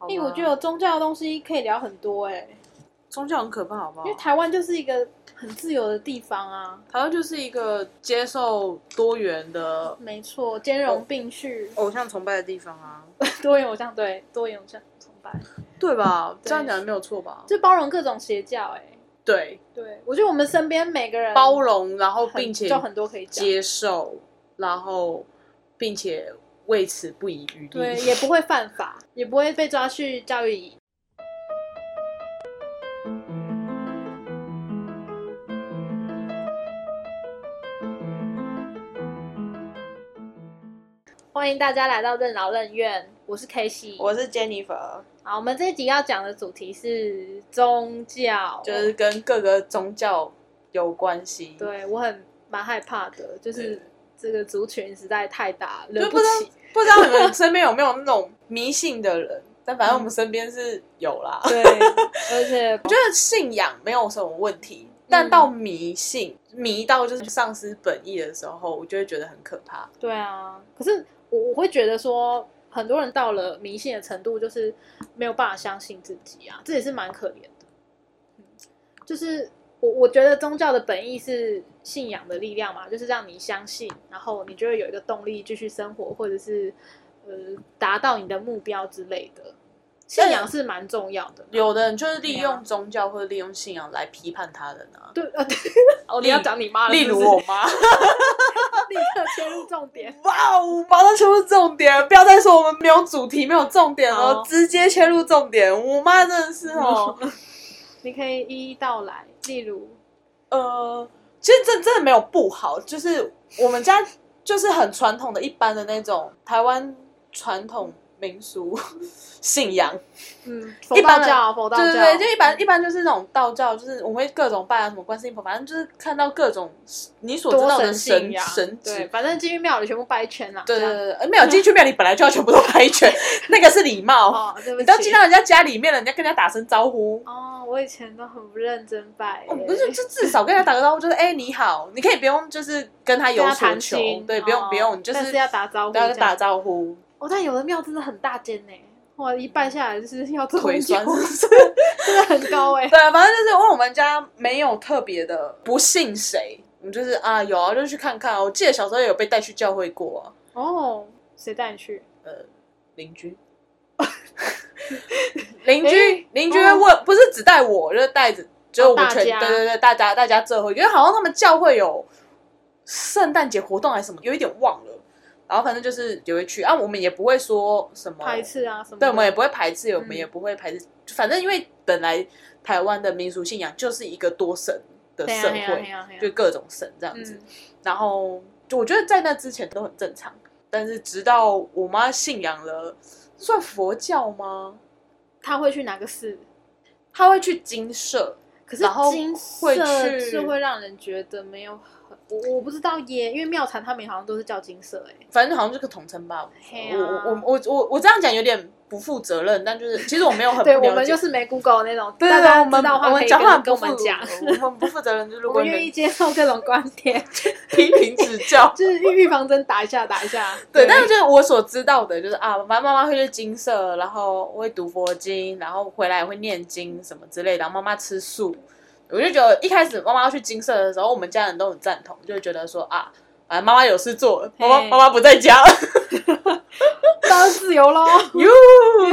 好因为我吧觉得宗教的东西可以聊很多哎、宗教很可怕，好不好？因为？台湾就是一个很自由的地方啊。台湾就是一个接受多元的没错，兼容并蓄，偶像崇拜的地方啊，多元偶像对，多元偶像崇拜，对吧？对。这样讲的没有错吧？就包容各种邪教哎、对，对，我觉得我们身边每个人包容，然后很并且就很多可以，接受，然后并且为此不遗余力对，力。也不会犯法，也不会被抓去教育营。欢迎大家来到任劳任怨，我是 K 西。我是 Jennifer，好，我们这一集要讲的主题是宗教，就是跟各个宗教有关系。对我很蛮害怕的，就是对这个族群实在太大，惹不起。不知道你们身边有没有那种迷信的人？但反正我们身边是有啦。对，而且我觉得信仰没有什么问题，但到迷信、迷到就是丧失本意的时候，我就会觉得很可怕。对啊，可是我我会觉得说，很多人到了迷信的程度，就是没有办法相信自己啊，这也是蛮可怜的。嗯，就是我我觉得宗教的本意是信仰的力量嘛，就是让你相信，然后你就会有一个动力继续生活，或者是呃达到你的目标之类的。信仰是蛮重要的，有的人就是利用宗教或者利用信仰来批判他人啊，对啊，对 哦，你要讲你妈了，例如我妈。立刻切入重点。哇哦，马上切入重点，不要再说我们没有主题、没有重点了，直接切入重点。我妈真的是哦，你可以一一道来，例如，呃，其实这真的没有不好，就是我们家就是很传统的一般的那种台湾传统民俗信仰，嗯，佛一般教，佛道教，对对对，就一般一般就是那种道教，就是我们会各种拜啊，什么观世音菩萨，反正就是看到各种你所知多道的神神信仰，神对，职。反正进去庙里全部拜一圈啦。对对这样对，对没有进去庙里本来就要全部都拍一圈，那个是礼貌。哦，对不起，你都进到人家家里面了，人家跟人家打声招呼，哦，我以前都很不认真拜耶，哦，不是，就至少跟人家打个招呼，就是哎、你好，你可以不用就是跟他有所求，心，对，不用哦不用，你就是但是要打招呼，跟他打这样。招呼，哦，但有的庙真的很大间呢，哇，一拜下来就是要这么腿酸久是不是？真的很高哎。对啊，反正就是因为我们家没有特别的不信谁，我们就是啊有啊，就去看看啊。我记得小时候有被带去教会过啊，哦，谁带你去？呃，邻居。邻居诶邻居会问，不是只带我，就是带着，就是我们全、大家对对对，大家大家这会，因为好像他们教会有圣诞节活动还是什么，有一点忘了。然后反正就是也会去啊，我们也不会说什么排斥啊什么？对，我们也不会排斥，我们嗯也不会排斥。反正因为本来台湾的民俗信仰就是一个多神的社会，就各种神这样子。嗯然后就我觉得在那之前都很正常，但是直到我妈信仰了，算佛教吗？她会去哪个寺？她会去金社，可是金会色去是会让人觉得没有很，我我不知道耶，因为妙禅他们好像都是叫金色哎。反正好像就是个统称吧。嘿啊我我我我我这样讲有点不负责任，但就是其实我没有很 不对，我们就是没 Google 那种，对对对，大家我们知道的话可以我们讲话很不负跟跟我们讲，我们不负责任，就是 如我果愿意接受各种观点，批评指教。就是预预防针打一下打一下。对，但是就是我所知道的，就是啊，反正妈妈会去金色，然后会读佛经，然后回来也会念经什么之类的。然后妈妈吃素，我就觉得一开始妈妈要去金色的时候，我们家人都很赞同，就会觉得说啊，反正妈妈有事做，妈妈妈妈不在家，当然自由喽，哟，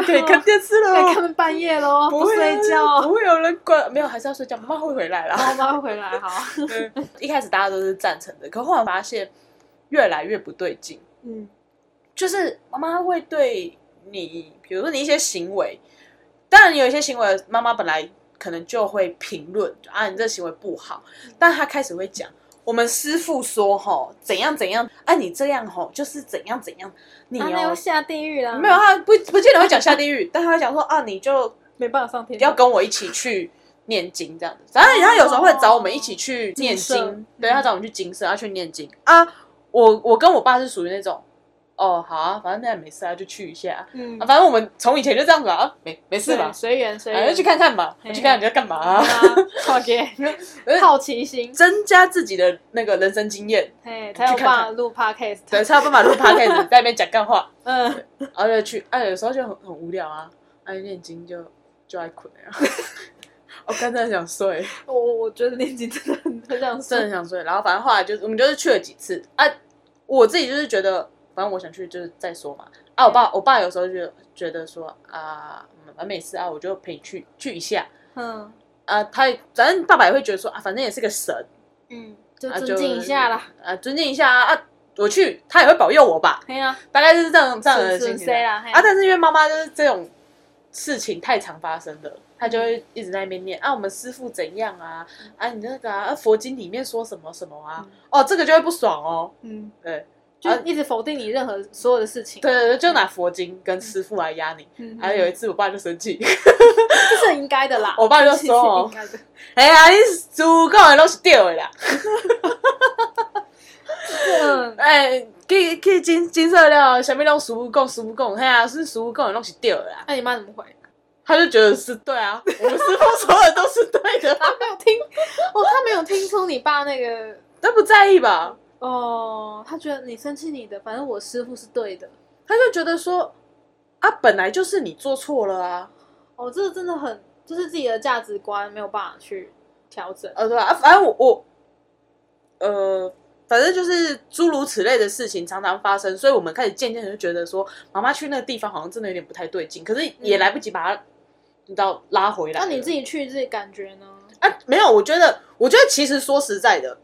可以看电视可以了，看半夜喽，不睡觉，不会有人管，没有，还是要睡觉，妈妈会回来啦。妈妈会回来哈。对一开始大家都是赞成的，可后来发现越来越不对劲。嗯，就是妈妈会对你，比如说你一些行为，当然你有一些行为，妈妈本来可能就会评论啊，你这行为不好，但他开始会讲，我们师傅说吼怎样怎样，啊你这样吼就是怎样怎样，你要哦、下地狱啦，没有他不不见得会讲下地狱，但他会讲说啊你就没办法上天堂，要跟我一起去念经这样子。反正他有时候会找我们一起去念经，对他找我们去金色，他去念经啊。我我跟我爸是属于那种，哦好啊，反正那也没事啊，就去一下。嗯啊，，反正我们从以前就这样子啊，没没事对吧，随缘随啊，缘，就去看看吧，嘿去看看你在干嘛啊，啊，好奇心，增加自己的那个人生经验，嘿，才有办法录 podcast，对，才有办法录 podcast 在那边讲干话，嗯，然后就去，啊，有时候就很很无聊啊，哎念经就就爱困呀。我刚才想睡，我我觉得念经真的很很想真的睡。想睡。然后反正后来就是我们就是去了几次啊，我自己就是觉得，反正我想去就是再说嘛。啊，我爸我爸有时候就觉得说啊，嗯没事啊，我就陪你去去一下嗯啊。他反正爸爸也会觉得说啊，反正也是个神，嗯，就啊尊敬一下啦。啊，尊敬一下啊啊，我去他也会保佑我吧，对呀，大概就是这样这样的是心情？啊。但是因为妈妈就是这种事情太常发生的，她就会一直在那边念啊，我们师傅怎样啊啊，你那个啊，佛经里面说什么什么啊，哦，这个就会不爽哦，嗯，对。就一直否定你任何所有的事情。对对对，就拿佛经跟师傅来压你。嗯，还有有一次，我爸就生气，这是很应该的啦。我爸就说。哎呀，你主讲的都是对的啦。嗯，哎，去去金金色料，下面拢师傅讲，师傅讲，嘿啊，是师傅讲的拢是对的啦。那你妈怎么回？他就觉得是对啊，我们师傅说的都是对的，他没有听，哦，他没有听出你爸那个，他不在意吧？哦，他觉得你生气你的，反正我师傅是对的。他就觉得说啊，本来就是你做错了啊，哦，这个真的很，就是自己的价值观没有办法去调整。呃，对啊，反正我我，呃，反正就是诸如此类的事情常常发生，所以我们开始渐渐的就觉得说，妈妈去那个地方好像真的有点不太对劲，可是也来不及把她，你知道拉回来。那你自己去自己感觉呢？啊，没有，我觉得，我觉得其实说实在的，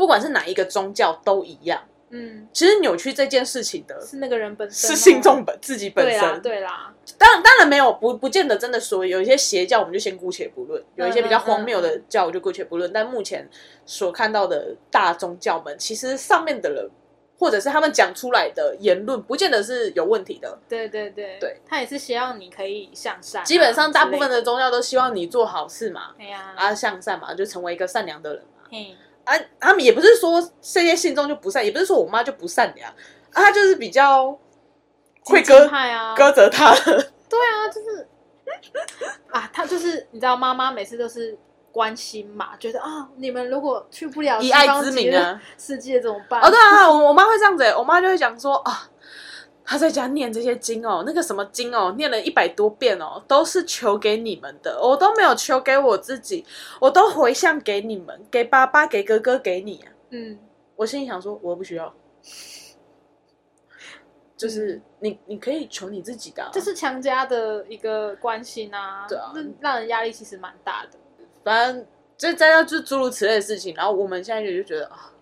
不管是哪一个宗教都一样，嗯，其实扭曲这件事情的是那个人本身是吗信众本自己本对啦，身。对啦，当然，当然没有不不见得真的说有一些邪教，我们就先姑且不论；有一些比较荒谬的教，我就姑且不论。但目前所看到的大宗教们，其实上面的人或者是他们讲出来的言论，不见得是有问题的。对对对对，他也是希望你可以向善啊、基本上，大部分的宗教都希望你做好事嘛，对呀，啊，向善嘛，就成为一个善良的人嘛。嘿，啊，他们也不是说这些信众就不善，也不是说我妈就不善良，啊，她就是比较会激割啊，割责他。对啊，就是啊，他就是你知道，妈妈每次都是关心嘛，觉得啊，你们如果去不了以爱之名啊世界怎么办？哦，对啊，我我妈会这样子、欸，我妈就会讲说啊，她在家念这些经哦，那个什么经哦，念了一百多遍哦，都是求给你们的，我都没有求给我自己，我都回向给你们，给爸爸，给哥哥，给你、啊。嗯，我心里想说，我不需要，就是你你可以求你自己的啊、这是强加的一个关心啊，对啊。这让人压力其实蛮大的。反正就再到就是诸如此类的事情，然后我们现在就觉得啊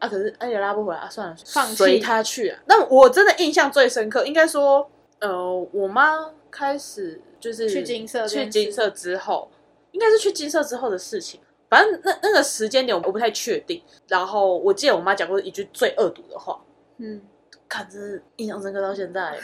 啊，可是哎也拉不回来啊，算了，放弃随他去啊。但我真的印象最深刻，应该说，呃，我妈开始就是去金色去金色之后，应该是去金色之后的事情。反正那那个时间点我不太确定。然后我记得我妈讲过一句最恶毒的话，嗯，看，真是印象深刻到现在。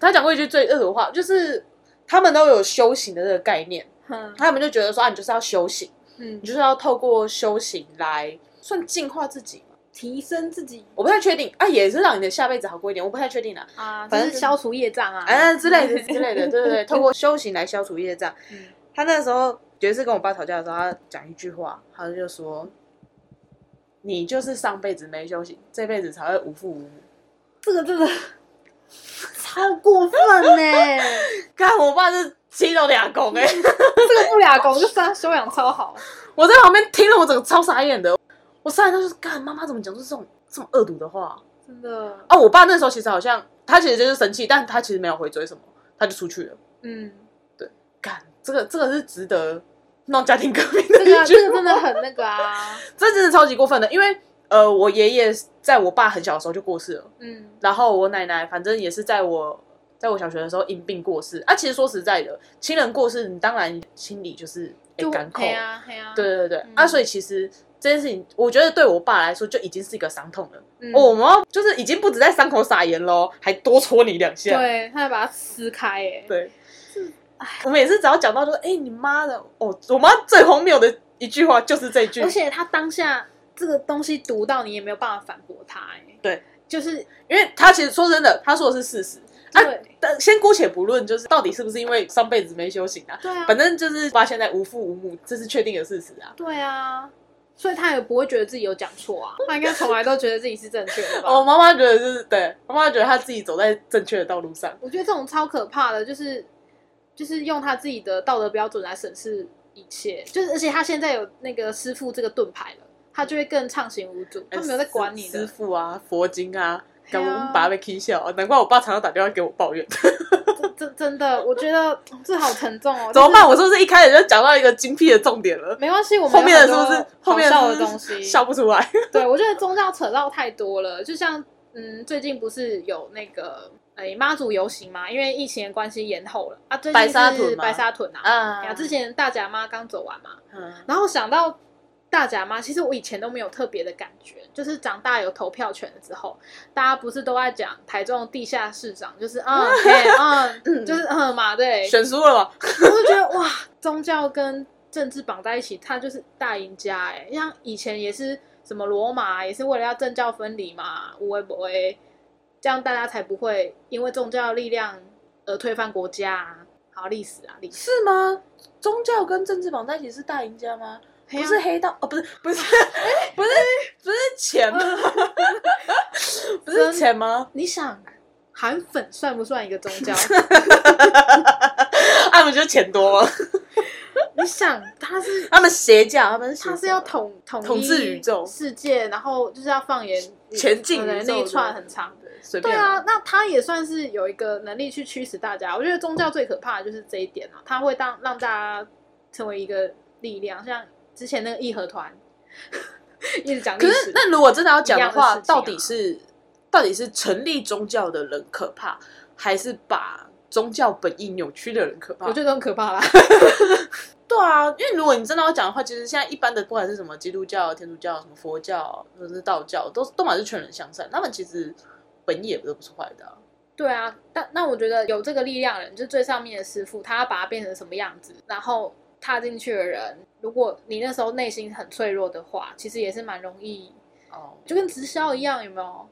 她讲过一句最恶毒的话，就是他们都有修行的这个概念，哼，他们就觉得说啊，你就是要修行。嗯你，就是要透过修行来算净化自己嘛？提升自己。我不太确定。啊，也是让你的下辈子好过一点，我不太确定了，啊，反正消除业障啊，啊、之类的 之类的，对对对，透过修行来消除业障。嗯。他那时候有一次跟我爸吵架的时候，他讲一句话，他就说：“你就是上辈子没修行，这辈子才会无父无母。这个真的 超过分呢、”看我爸是气到俩公哎，这个不俩公就算他修养超好，我在旁边听了，我整个超傻眼的。我傻眼到就是，干妈妈怎么讲出这种这么恶毒的话？真的，啊，我爸那时候其实好像他其实就是生气，但他其实没有回追什么，他就出去了。嗯，对干，这个这个是值得闹家庭革命的这个一句这个真的很那个啊，这真的超级过分的，因为呃，我爷爷在我爸很小的时候就过世了，嗯然后我奶奶反正也是在我在我小学的时候因病过世。啊，其实说实在的，亲人过世，你当然心里就是哎就干扣嘿，啊嘿啊，对对对，嗯啊，所以其实这件事情，我觉得对我爸来说就已经是一个伤痛了。嗯哦，我们就是已经不止在伤口撒盐喽，还多戳你两下。对，他还把它撕开，哎，对，我们也是只要讲到说，哎、你妈的，哦，我妈最荒谬的一句话就是这句，而且他当下这个东西读到你也没有办法反驳他，哎，对，就是因为他其实说真的，他说的是事实。啊对但先姑且不论，就是到底是不是因为上辈子没修行啊，对啊，反正就是爸现在无父无母，这是确定的事实啊。对啊，所以他也不会觉得自己有讲错啊，他应该从来都觉得自己是正确的吧？我妈妈觉得就是对，妈妈觉得他自己走在正确的道路上。我觉得这种超可怕的，就是就是用他自己的道德标准来审视一切，就是而且他现在有那个师傅这个盾牌了，他就会更畅行无阻，他没有在管你师。傅啊，佛经啊，搞我们爸被踢笑，难怪我爸常常打电话给我抱怨。真真真的，我觉得这好沉重哦。怎么办？我是不是一开始就讲到一个精辟的重点了？没关系，我们后面的是不是后面好笑的东西？笑不出来？对，我觉得宗教扯到太多了，就像嗯，最近不是有那个哎妈祖游行嘛？因为疫情的关系延后了啊。最近白沙是屯白沙屯啊，啊呀，之前大甲妈刚走完嘛，嗯，然后想到大甲妈，其实我以前都没有特别的感觉，就是长大有投票权了之后，大家不是都在讲台中地下市长，就是嗯，嘿嗯，就是嗯嘛，对，选输了嘛？我就觉得哇，宗教跟政治绑在一起，他就是大赢家哎。像以前也是什么罗马，也是为了要政教分离嘛，无为不为，这样大家才不会因为宗教力量而推翻国家、啊。好，历史啊，历史是吗？宗教跟政治绑在一起是大赢家吗？不是黑道哦，不是不是 不是不是钱吗？不是钱吗？你想韩粉算不算一个宗教？他们就钱多吗？你想他是他们邪教，他们是他是要统统统治宇宙世界，然后就是要放眼前进的那一串很长。对啊，那他也算是有一个能力去驱使大家。我觉得宗教最可怕的就是这一点啊，他会当让大家成为一个力量，像之前那个义和团，一直讲历可史。是，那如果真的要讲的话，一样的事情啊到底是到底是成立宗教的人可怕，还是把宗教本意扭曲的人可怕？我觉得很可怕啦。对啊，因为如果你真的要讲的话，其实现在一般的不管是什么基督教、天主教、什么佛教或者是道教，都都满是劝人向善，他们其实本意也都不是坏的、啊。对啊，但那我觉得有这个力量的人，就最上面的师傅，他要把它变成什么样子，然后踏进去的人，如果你那时候内心很脆弱的话，其实也是蛮容易，哦，就跟直销一样，有没有？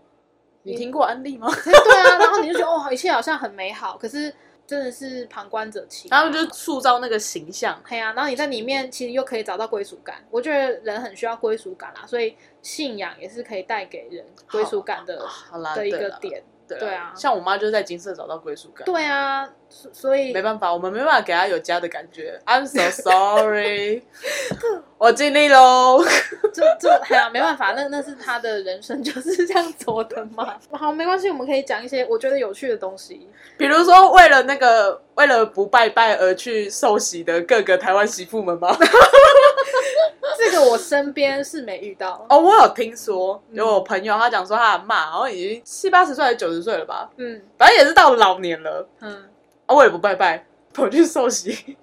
你听过安利吗？对啊，然后你就觉得哦，一切好像很美好，可是真的是旁观者清。他们就塑造那个形象。对啊，然后你在里面其实又可以找到归属感。我觉得人很需要归属感啦，所以信仰也是可以带给人归属感的好啦，的一，个点。对对啊像我妈就是在金色找到归属感。对啊，所所以没办法，我们没办法给她有家的感觉。I'm so sorry，我尽力喽。这这哎呀，没办法，那那是他的人生就是这样走的嘛。好，没关系，我们可以讲一些我觉得有趣的东西。比如说，为了那个为了不拜拜而去受洗的各个台湾媳妇们吗？这个我身边是没遇到。哦，我有听说，有我朋友他讲说他的妈好像已经七八十岁还是九十岁了吧，嗯反正也是到老年了。嗯，啊，我也不拜拜，跑去受洗。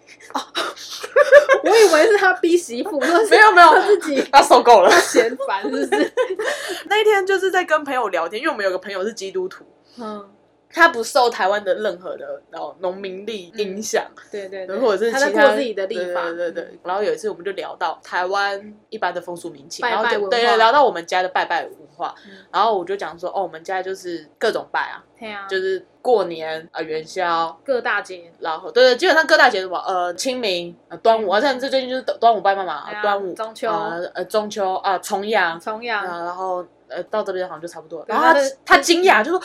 我以为是他逼媳妇，没有没有他自己他受够了。嫌烦，是不是？那一天就是在跟朋友聊天，因为我们有个朋友是基督徒，嗯，他不受台湾的任何的然后农民力影响，对对对，或者是他在其他过自己的立法，对对对对。然后有一次我们就聊到台湾一般的风俗民情，拜拜然后就文化对对聊到我们家的拜拜文化，嗯然后我就讲说哦，我们家就是各种拜啊，对啊，就是过年啊、呃元宵。各大节，然后，对对，基本上各大节什么，呃，清明、呃，端午，啊，像这最近就是端午拜妈妈，对啊端午、中秋呃，呃，中秋啊，重阳，重阳，啊，然后呃，到这边好像就差不多了。然后他他惊讶，就说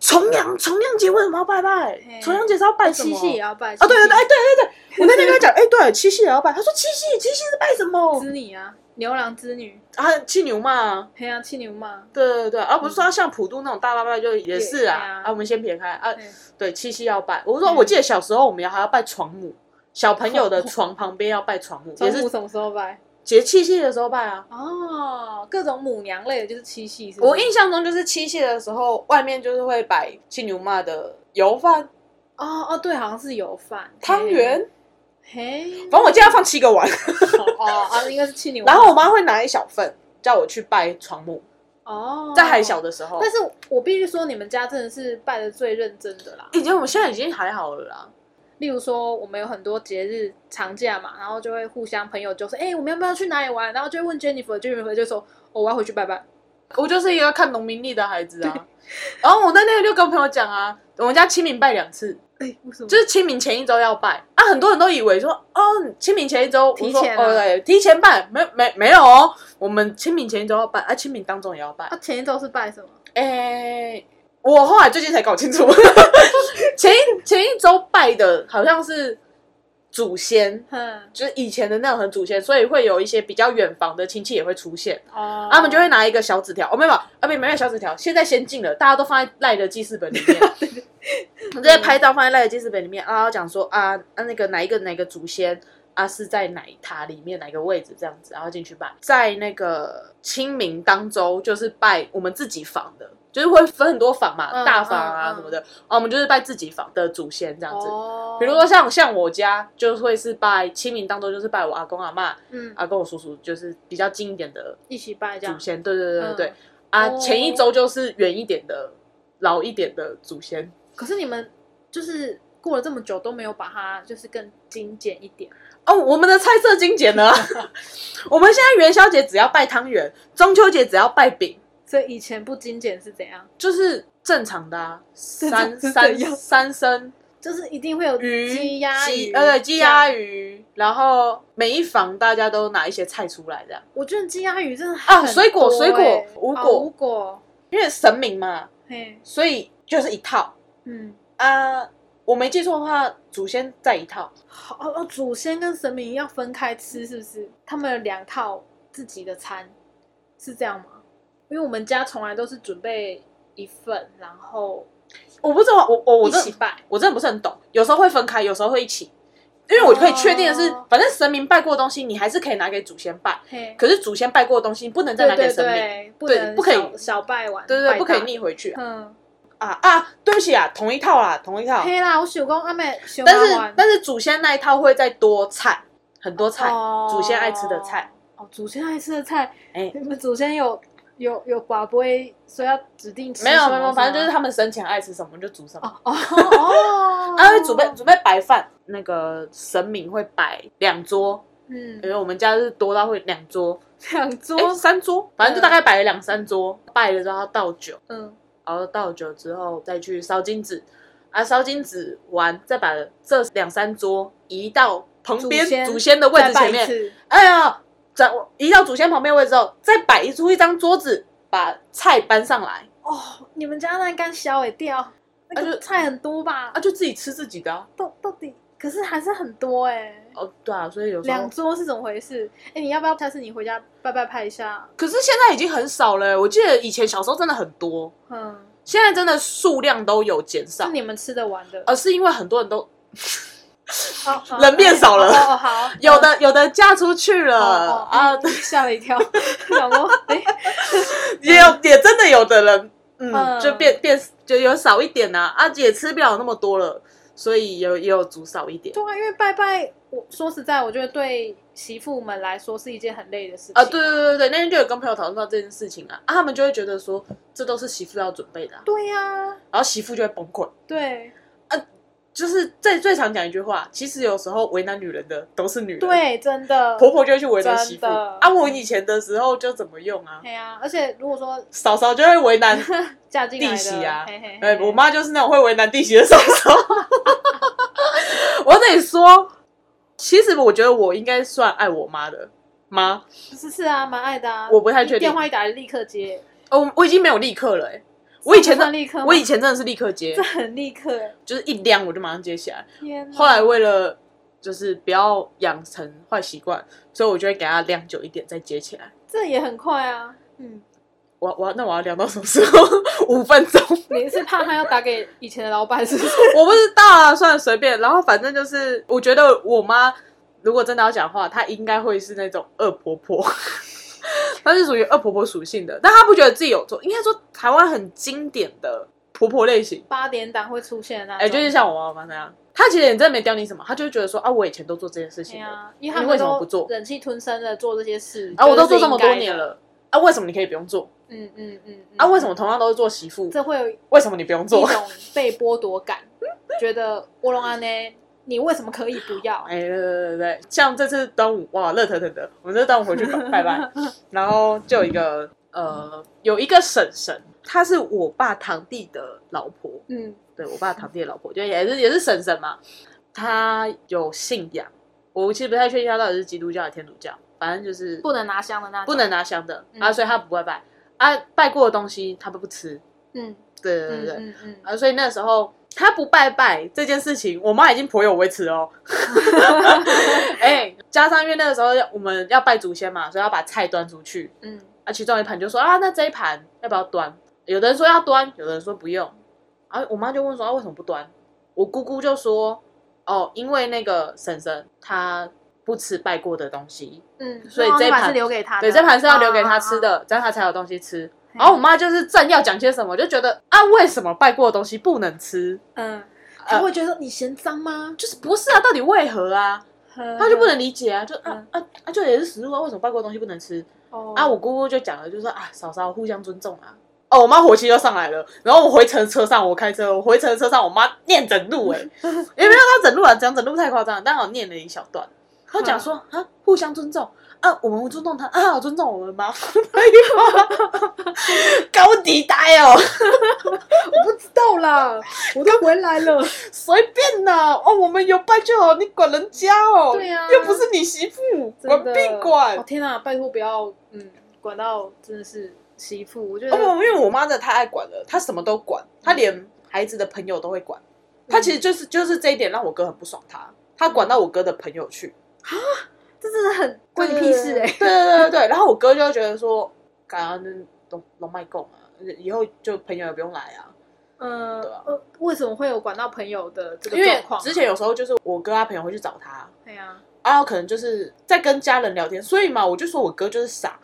重阳重阳节为什么要拜拜？重阳节是要拜什么？七夕也要拜啊，对对对，哎对对对，我那天跟他讲，哎，对，七夕也要拜。他说七夕七夕是拜什么？织女啊，牛郎织女，啊，七牛嘛。黑啊，七牛嘛，对对对，而不是说像普渡那种大拜拜，就也是啊。啊啊，我们先撇开啊，对对，七夕要拜。我说，嗯我记得小时候我们还要拜床母，小朋友的 床旁边要拜床母，也是什么时候拜？节七夕的时候拜啊。哦，各种母娘类的就是七夕，是不是我印象中就是七夕的时候，外面就是会摆七牛妈的油饭、哦哦，对，好像是油饭、汤圆，嘿，反正我记得要放七个碗。哦啊，应该是七牛。然后我妈会拿一小份，叫我去拜床母，哦，在还小的时候。但是我必须说，你们家真的是拜的最认真的啦。已经我们现在已经还好了啦。例如说，我们有很多节日长假嘛，然后就会互相朋友就说，哎、我们要不要去哪里玩？然后就会问 Jennifer，Jennifer 就说，哦，我要回去拜拜。我就是一个看农民历的孩子啊。然后我在那天就跟朋友讲啊，我们家清明拜两次，哎、为什么？就是清明前一周要拜啊。很多人都以为说，哦，清明前一周提前哦，对，提前拜，没没没有哦，我们清明前一周要拜，啊，清明当中也要拜。啊，前一周是拜什么？哎、我后来最近才搞清楚，前一前一周拜的好像是祖先，哼，就是以前的那种很祖先，所以会有一些比较远房的亲戚也会出现，哦，他们就会拿一个小纸条，哦没有啊没没有小纸条，现在先进了，大家都放在赖的记事本里面，直接拍照放在赖的记事本里面，然后讲说啊啊那个哪一个哪一个祖先。啊，是在哪一塔里面哪个位置这样子，然后进去拜。在那个清明当周，就是拜我们自己房的，就是会分很多房嘛，嗯大房啊什么的。啊，我们就是拜自己房的祖先这样子。哦，比如说像像我家就会是拜清明当周，就是拜我阿公阿妈，嗯，阿公我叔叔，就是比较近一点的一起拜这样祖，先。对对对对对。嗯啊，哦前一周就是远一点的、老一点的祖先。可是你们就是过了这么久都没有把它就是更精简一点，哦，我们的菜色精简呢？我们现在元宵节只要拜汤圆，中秋节只要拜饼，所以以前不精简是怎样？就是正常的啊，三三三生。就是一定会有鱼、鸡鸭鱼，鸡呃对鸡鸭鱼。然后每一房大家都拿一些菜出来这样，我觉得鸡鸭鱼真的啊很水果水果多欸。无果。哦无果，因为神明嘛，嘿，所以就是一套。嗯，啊。我没记错的话，祖先在一套，好哦哦，祖先跟神明要分开吃，是不是？他们有两套自己的餐，是这样吗？因为我们家从来都是准备一份，然后我不知道，我我我真一起拜。我真的不是很懂，有时候会分开，有时候会一起。因为我可以确定的是，哦反正神明拜过的东西，你还是可以拿给祖先拜。嘿，可是祖先拜过的东西，不能再拿给神明。对，不可以小小拜完，对对对，不可以。逆回去啊嗯，啊啊！对不起啊，同一套啦，同一套。嘿啦，我想讲阿妹想但是但是祖先那一套会再多菜，很多菜，哦。祖先爱吃的菜。哦，祖先爱吃的菜，哎。你们祖先有有有寡不会说要指定吃没有没有，反正就是他们生前爱吃什么就煮什么。哦哦哦，啊，会准备准备白饭，那个神明会摆两桌，嗯。因为我们家是多到会两桌，两桌？哎，三桌，反正就大概摆了两三桌。拜了之后要倒酒，嗯然后倒酒之后再去烧金纸，啊，烧金纸完再把这两三桌移到旁边祖先的位置前面。哎呀，在移到祖先旁边位置之后，再摆出一张桌子，把菜搬上来，哦，你们家那干小尾掉，那啊就个菜很多吧啊，？就自己吃自己的啊。到到底可是还是很多哎。哦，对啊，所以有时候两，桌是怎么回事？哎，你要不要下次你回家拜拜拍一下？可是现在已经很少了。我记得以前小时候真的很多，嗯，现在真的数量都有减少是，你们吃得完的。而是因为很多人都 人变少了哦哦好，有的有的嫁出去了哦哦啊，吓了一跳，想说哎，也有也真的有的人，嗯，嗯就变变就有少一点呐、啊，也吃不了那么多了，所以有也有煮少一点对啊，因为拜拜，我说实在，我觉得对媳妇们来说是一件很累的事情啊。对对对对，那天就有跟朋友讨论到这件事情啊，啊，他们就会觉得说这都是媳妇要准备的啊、对呀，然后媳妇就会崩溃。对就是最最常讲一句话，其实有时候为难女人的都是女人，，对，真的，婆婆就会去为难媳妇啊。我以前的时候就怎么用啊，对呀，而且如果说嫂嫂就会为难 嫁进弟媳啊嘿嘿嘿哎，我妈就是那种会为难弟媳的嫂嫂。我得说，其实我觉得我应该算爱我妈的妈。是是啊，蛮爱的啊。我不太确定电话一打就立刻接，哦，我已经没有立刻了、欸，我以前的这样不算立刻吗我以前真的是立刻接这，很立刻。就是一亮我就马上接起来。后来为了就是不要养成坏习惯，所以我就会给它晾久一点再接起来。这也很快啊。嗯，我我那我要聊到什么时候？五分钟。你是怕他要打给以前的老板，是不是？我不知道啊，算了，随便。然后反正就是，我觉得我妈如果真的要讲话，她应该会是那种恶婆婆，她是属于恶婆婆属性的，但她不觉得自己有错。应该说，台湾很经典的婆婆类型，八点档会出现的那种。哎、就是像我妈妈那样，她其实也真的没刁你什么，她就觉得说啊，我以前都做这件事情啊，因为为什么不做忍气吞声的做这些事，啊，我都做这么多年。了，啊，为什么你可以不用做？嗯嗯嗯。嗯啊，为什么同样都是做媳妇，这会有为什么你不用做？一种被剥夺感？觉得乌龙安呢，你为什么可以不要？哎，对对对对，像这次端午哇，热腾腾的，我们这次端午回去拜拜，然后就有一个呃，有一个婶婶，她是我爸堂弟的老婆，嗯对我爸堂弟的老婆，就也是也是婶婶嘛，她有信仰，我其实不太确定她到底是基督教还是天主教，反正就是不能拿香的那不能拿香的、嗯啊，所以她不会拜啊，拜过的东西他都不吃，嗯对对对对，嗯嗯啊，所以那时候他不拜拜这件事情，我妈已经颇有微词哦。哎、加上因为那个时候要我们要拜祖先嘛，所以要把菜端出去。嗯啊，其中一盘就说啊，那这一盘要不要端？有的人说要端，有的人说不用。啊，我妈就问说啊，为什么不端？我姑姑就说哦，因为那个婶婶她不吃拜过的东西，嗯，所以这一盘是留给他的，对，这盘是要留给他吃啊。的，这样他才有东西吃。啊然后我妈就是正要讲些什么，就觉得啊，为什么拜过的东西不能吃？嗯，他会觉得你嫌脏吗？就是不是啊？到底为何啊？他他就不能理解啊，就啊嗯啊啊，就也是食物啊，为什么拜过的东西不能吃？哦啊，我姑姑就讲了，就说啊，嫂嫂互相尊重啊。哦，我妈火气就上来了，然后我回程车上，我开车，我回程车上，我妈念整路、欸，哎，也没有到整路啊，讲整路太夸张了，但我念了一小段，她讲说啊，互相尊重啊，我们尊重他啊，尊重我们吗？高迪呆哦，我不知道啦，我都回来了。随便啦，哦，我们有拜就好，你管人家哦，对啊又不是你媳妇，管真的屁管哦！天哪，拜托不要，嗯，管到真的是媳妇，我觉得哦因为我妈真的太爱管了，她什么都管，她连孩子的朋友都会管。她其实就是就是这一点让我哥很不爽她，她管到我哥的朋友去，这真的很关你屁事哎。对对对对对，然后我哥就会觉得说，刚刚那都都卖够啊，以后就朋友也不用来啊，嗯对啊呃，为什么会有管到朋友的这个状况啊？之前有时候就是我哥他朋友会去找他，对呀，然后可能就是在跟家人聊天，所以嘛，我就说我哥就是傻。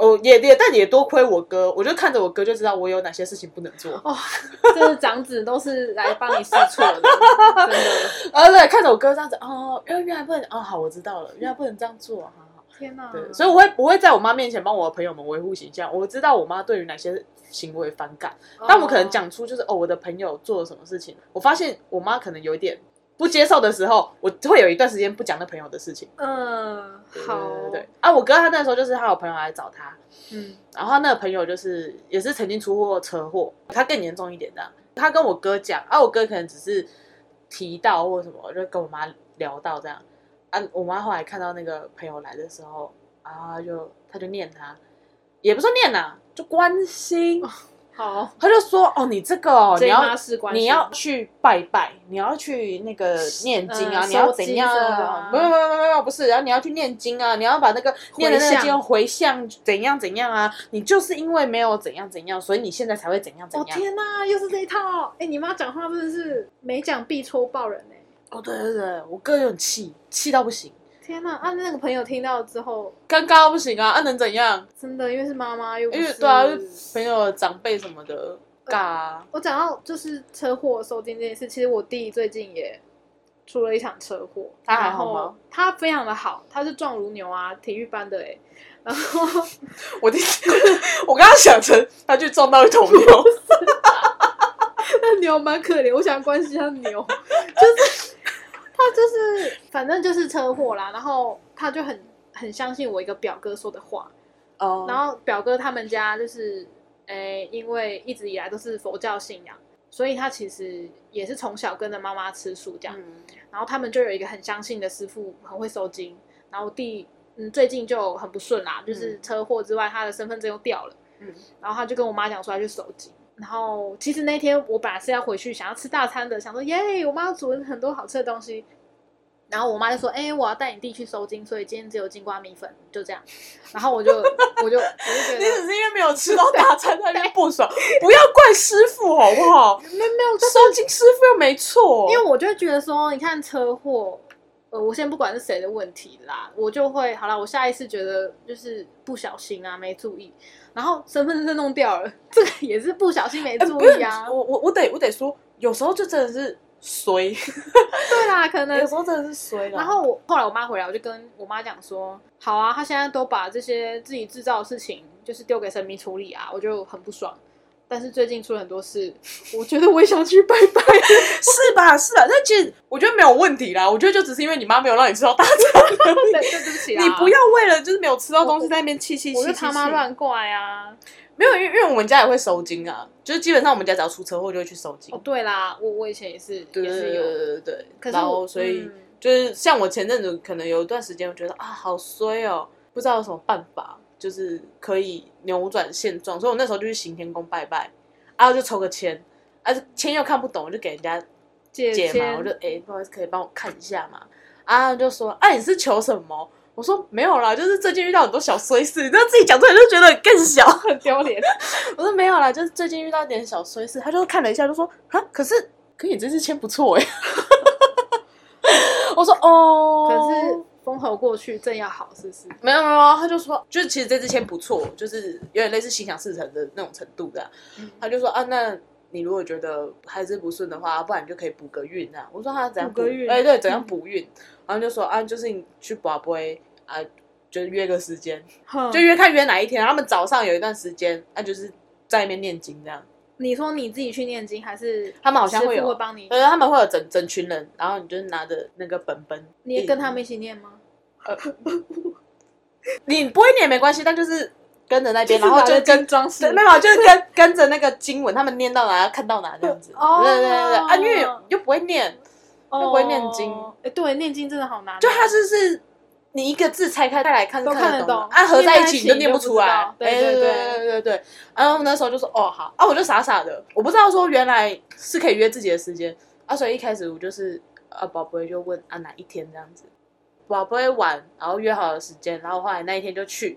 哦，也也，但也多亏我哥，我就看着我哥就知道我有哪些事情不能做。哦，这是长子都是来帮你试错的，真的。啊，对，看着我哥这样子，哦，原来原来不能，哦，好，我知道了，原来不能这样做，好好。天哪！对，所以我会不会在我妈面前帮我的朋友们维护形象？我知道我妈对于哪些行为反感，但我可能讲出就是哦，我的朋友做了什么事情，我发现我妈可能有一点不接受的时候，我会有一段时间不讲那朋友的事情。嗯，好，对啊，我哥他那时候就是他有朋友来找他，嗯然后他那个朋友就是也是曾经出过车祸，他更严重一点的。他跟我哥讲，啊，我哥可能只是提到或什么，就跟我妈聊到这样。啊，我妈后来看到那个朋友来的时候，啊，他就他就念他，也不是念呐、就关心。好，他就说：“哦，你这个哦，你一要妈是关系你要去拜拜，你要去那个念经啊，嗯你要怎样没有没有没有没有，不是，然后你要去念经啊，你要把那个念的那个回向经回向怎样怎样啊？你就是因为没有怎样怎样，所以你现在才会怎样怎哦样。天哪，又是这一套！哎，你妈讲话真的是没讲必戳爆人哎！哦，对对对，我哥有点气，气到不行，天哪，啊，那个朋友听到之后，尴尬到不行啊，啊能怎样？真的因为是妈妈，又不是因为对啊，朋友长辈什么的尬啊。我讲到就是车祸受惊这件事，其实我弟最近也出了一场车祸，他还好吗他非常的好，他是壮如牛啊，体育班的哎、然后 我弟，我刚刚想成他去撞到一头牛，那牛蛮可怜，我想关心他牛，就是他就是反正就是车祸啦，然后他就很很相信我一个表哥说的话，哦然后表哥他们家就是，诶、因为一直以来都是佛教信仰，所以他其实也是从小跟着妈妈吃素这样。嗯然后他们就有一个很相信的师傅，很会收金。然后我弟，嗯，最近就很不顺啦，就是车祸之外，他的身份证又掉了。嗯然后他就跟我妈讲说他去收金。然后其实那天我本来是要回去想要吃大餐的，想说耶，我妈煮了很多好吃的东西。然后我妈就说：“哎、我要带你弟去收金，所以今天只有金瓜米粉，就这样。”然后我就我就我就觉得你只是因为没有吃到大餐在那边 不爽，不要怪师傅好不好？没有没有，收金师傅又没错，因为我就会觉得说，你看车祸，呃，我先不管是谁的问题啦，我就会好了。我下一次觉得就是不小心啊，没注意，然后身份证弄掉了，这个也是不小心没注意啊。我我我得我得说，有时候就真的是衰，对啦，可能有时候真的是衰啦。然后我后来我妈回来，我就跟我妈讲说，好啊，她现在都把这些自己制造的事情，就是丢给神明处理啊，我就很不爽。但是最近出了很多事，我觉得我也想去拜拜。是吧？是啊，那其实我觉得没有问题啦。我觉得就只是因为你妈没有让你吃到大餐，对，对对不起啦，你不要为了就是没有吃到东西在那边气气气我就气他妈气乱怪啊！没有，因为因为我们家也会收金啊，就是基本上我们家只要出车祸就会去收金哦，。对啦，我我以前也是，对对对也是有。对对对。然可是我后所以、嗯就是像我前阵子可能有一段时间，我觉得啊好衰哦，不知道有什么办法，就是可以扭转现状，所以我那时候就去行天宫拜拜。啊，后就抽个签，啊，签又看不懂，我就给人家姐解嘛，我就哎、不好意思，可以帮我看一下嘛？啊，就说啊，你是求什么？我说没有啦，就是最近遇到很多小衰事，你知道自己讲出来就觉得更小。很丢脸。我说没有啦，就是最近遇到一点小衰事。他就看了一下，就说啊，可是可你这支签不错哎。我说哦，可是风头过去正要好，是不是？没有没有，他就说，就是其实这支签不错，就是有点类似心想事成的那种程度的。嗯他就说啊，那你如果觉得还是不顺的话，不然你就可以补个运啊。我说他怎样补个运哎，对，怎样补运？然后就说啊，就是你去宝贝啊，就是约个时间，就约看约哪一天。他们早上有一段时间，那、就是在那边念经这样。你说你自己去念经，还是他们好像会有会帮你？呃，他们会有整整群人，然后你就拿着那个本本，你也跟他们一起念吗？你不会念没关系，但就是跟着那边，然后就跟装饰，没有，就是跟跟着那个经文，他们念到哪看到哪这样子。对对对对，啊，因为又不会念，又不会念经，哎，对，念经真的好难。就他就是你一个字拆开再来看，都看得懂，啊，合在一起你就念不出来。对对对对对对。然后那时候就说，哦好，啊，我就傻傻的，我不知道说原来是可以约自己的时间，啊，所以一开始我就是。啊，宝贝就问啊哪一天这样子，宝贝晚，然后约好了时间，然后后来那一天就去，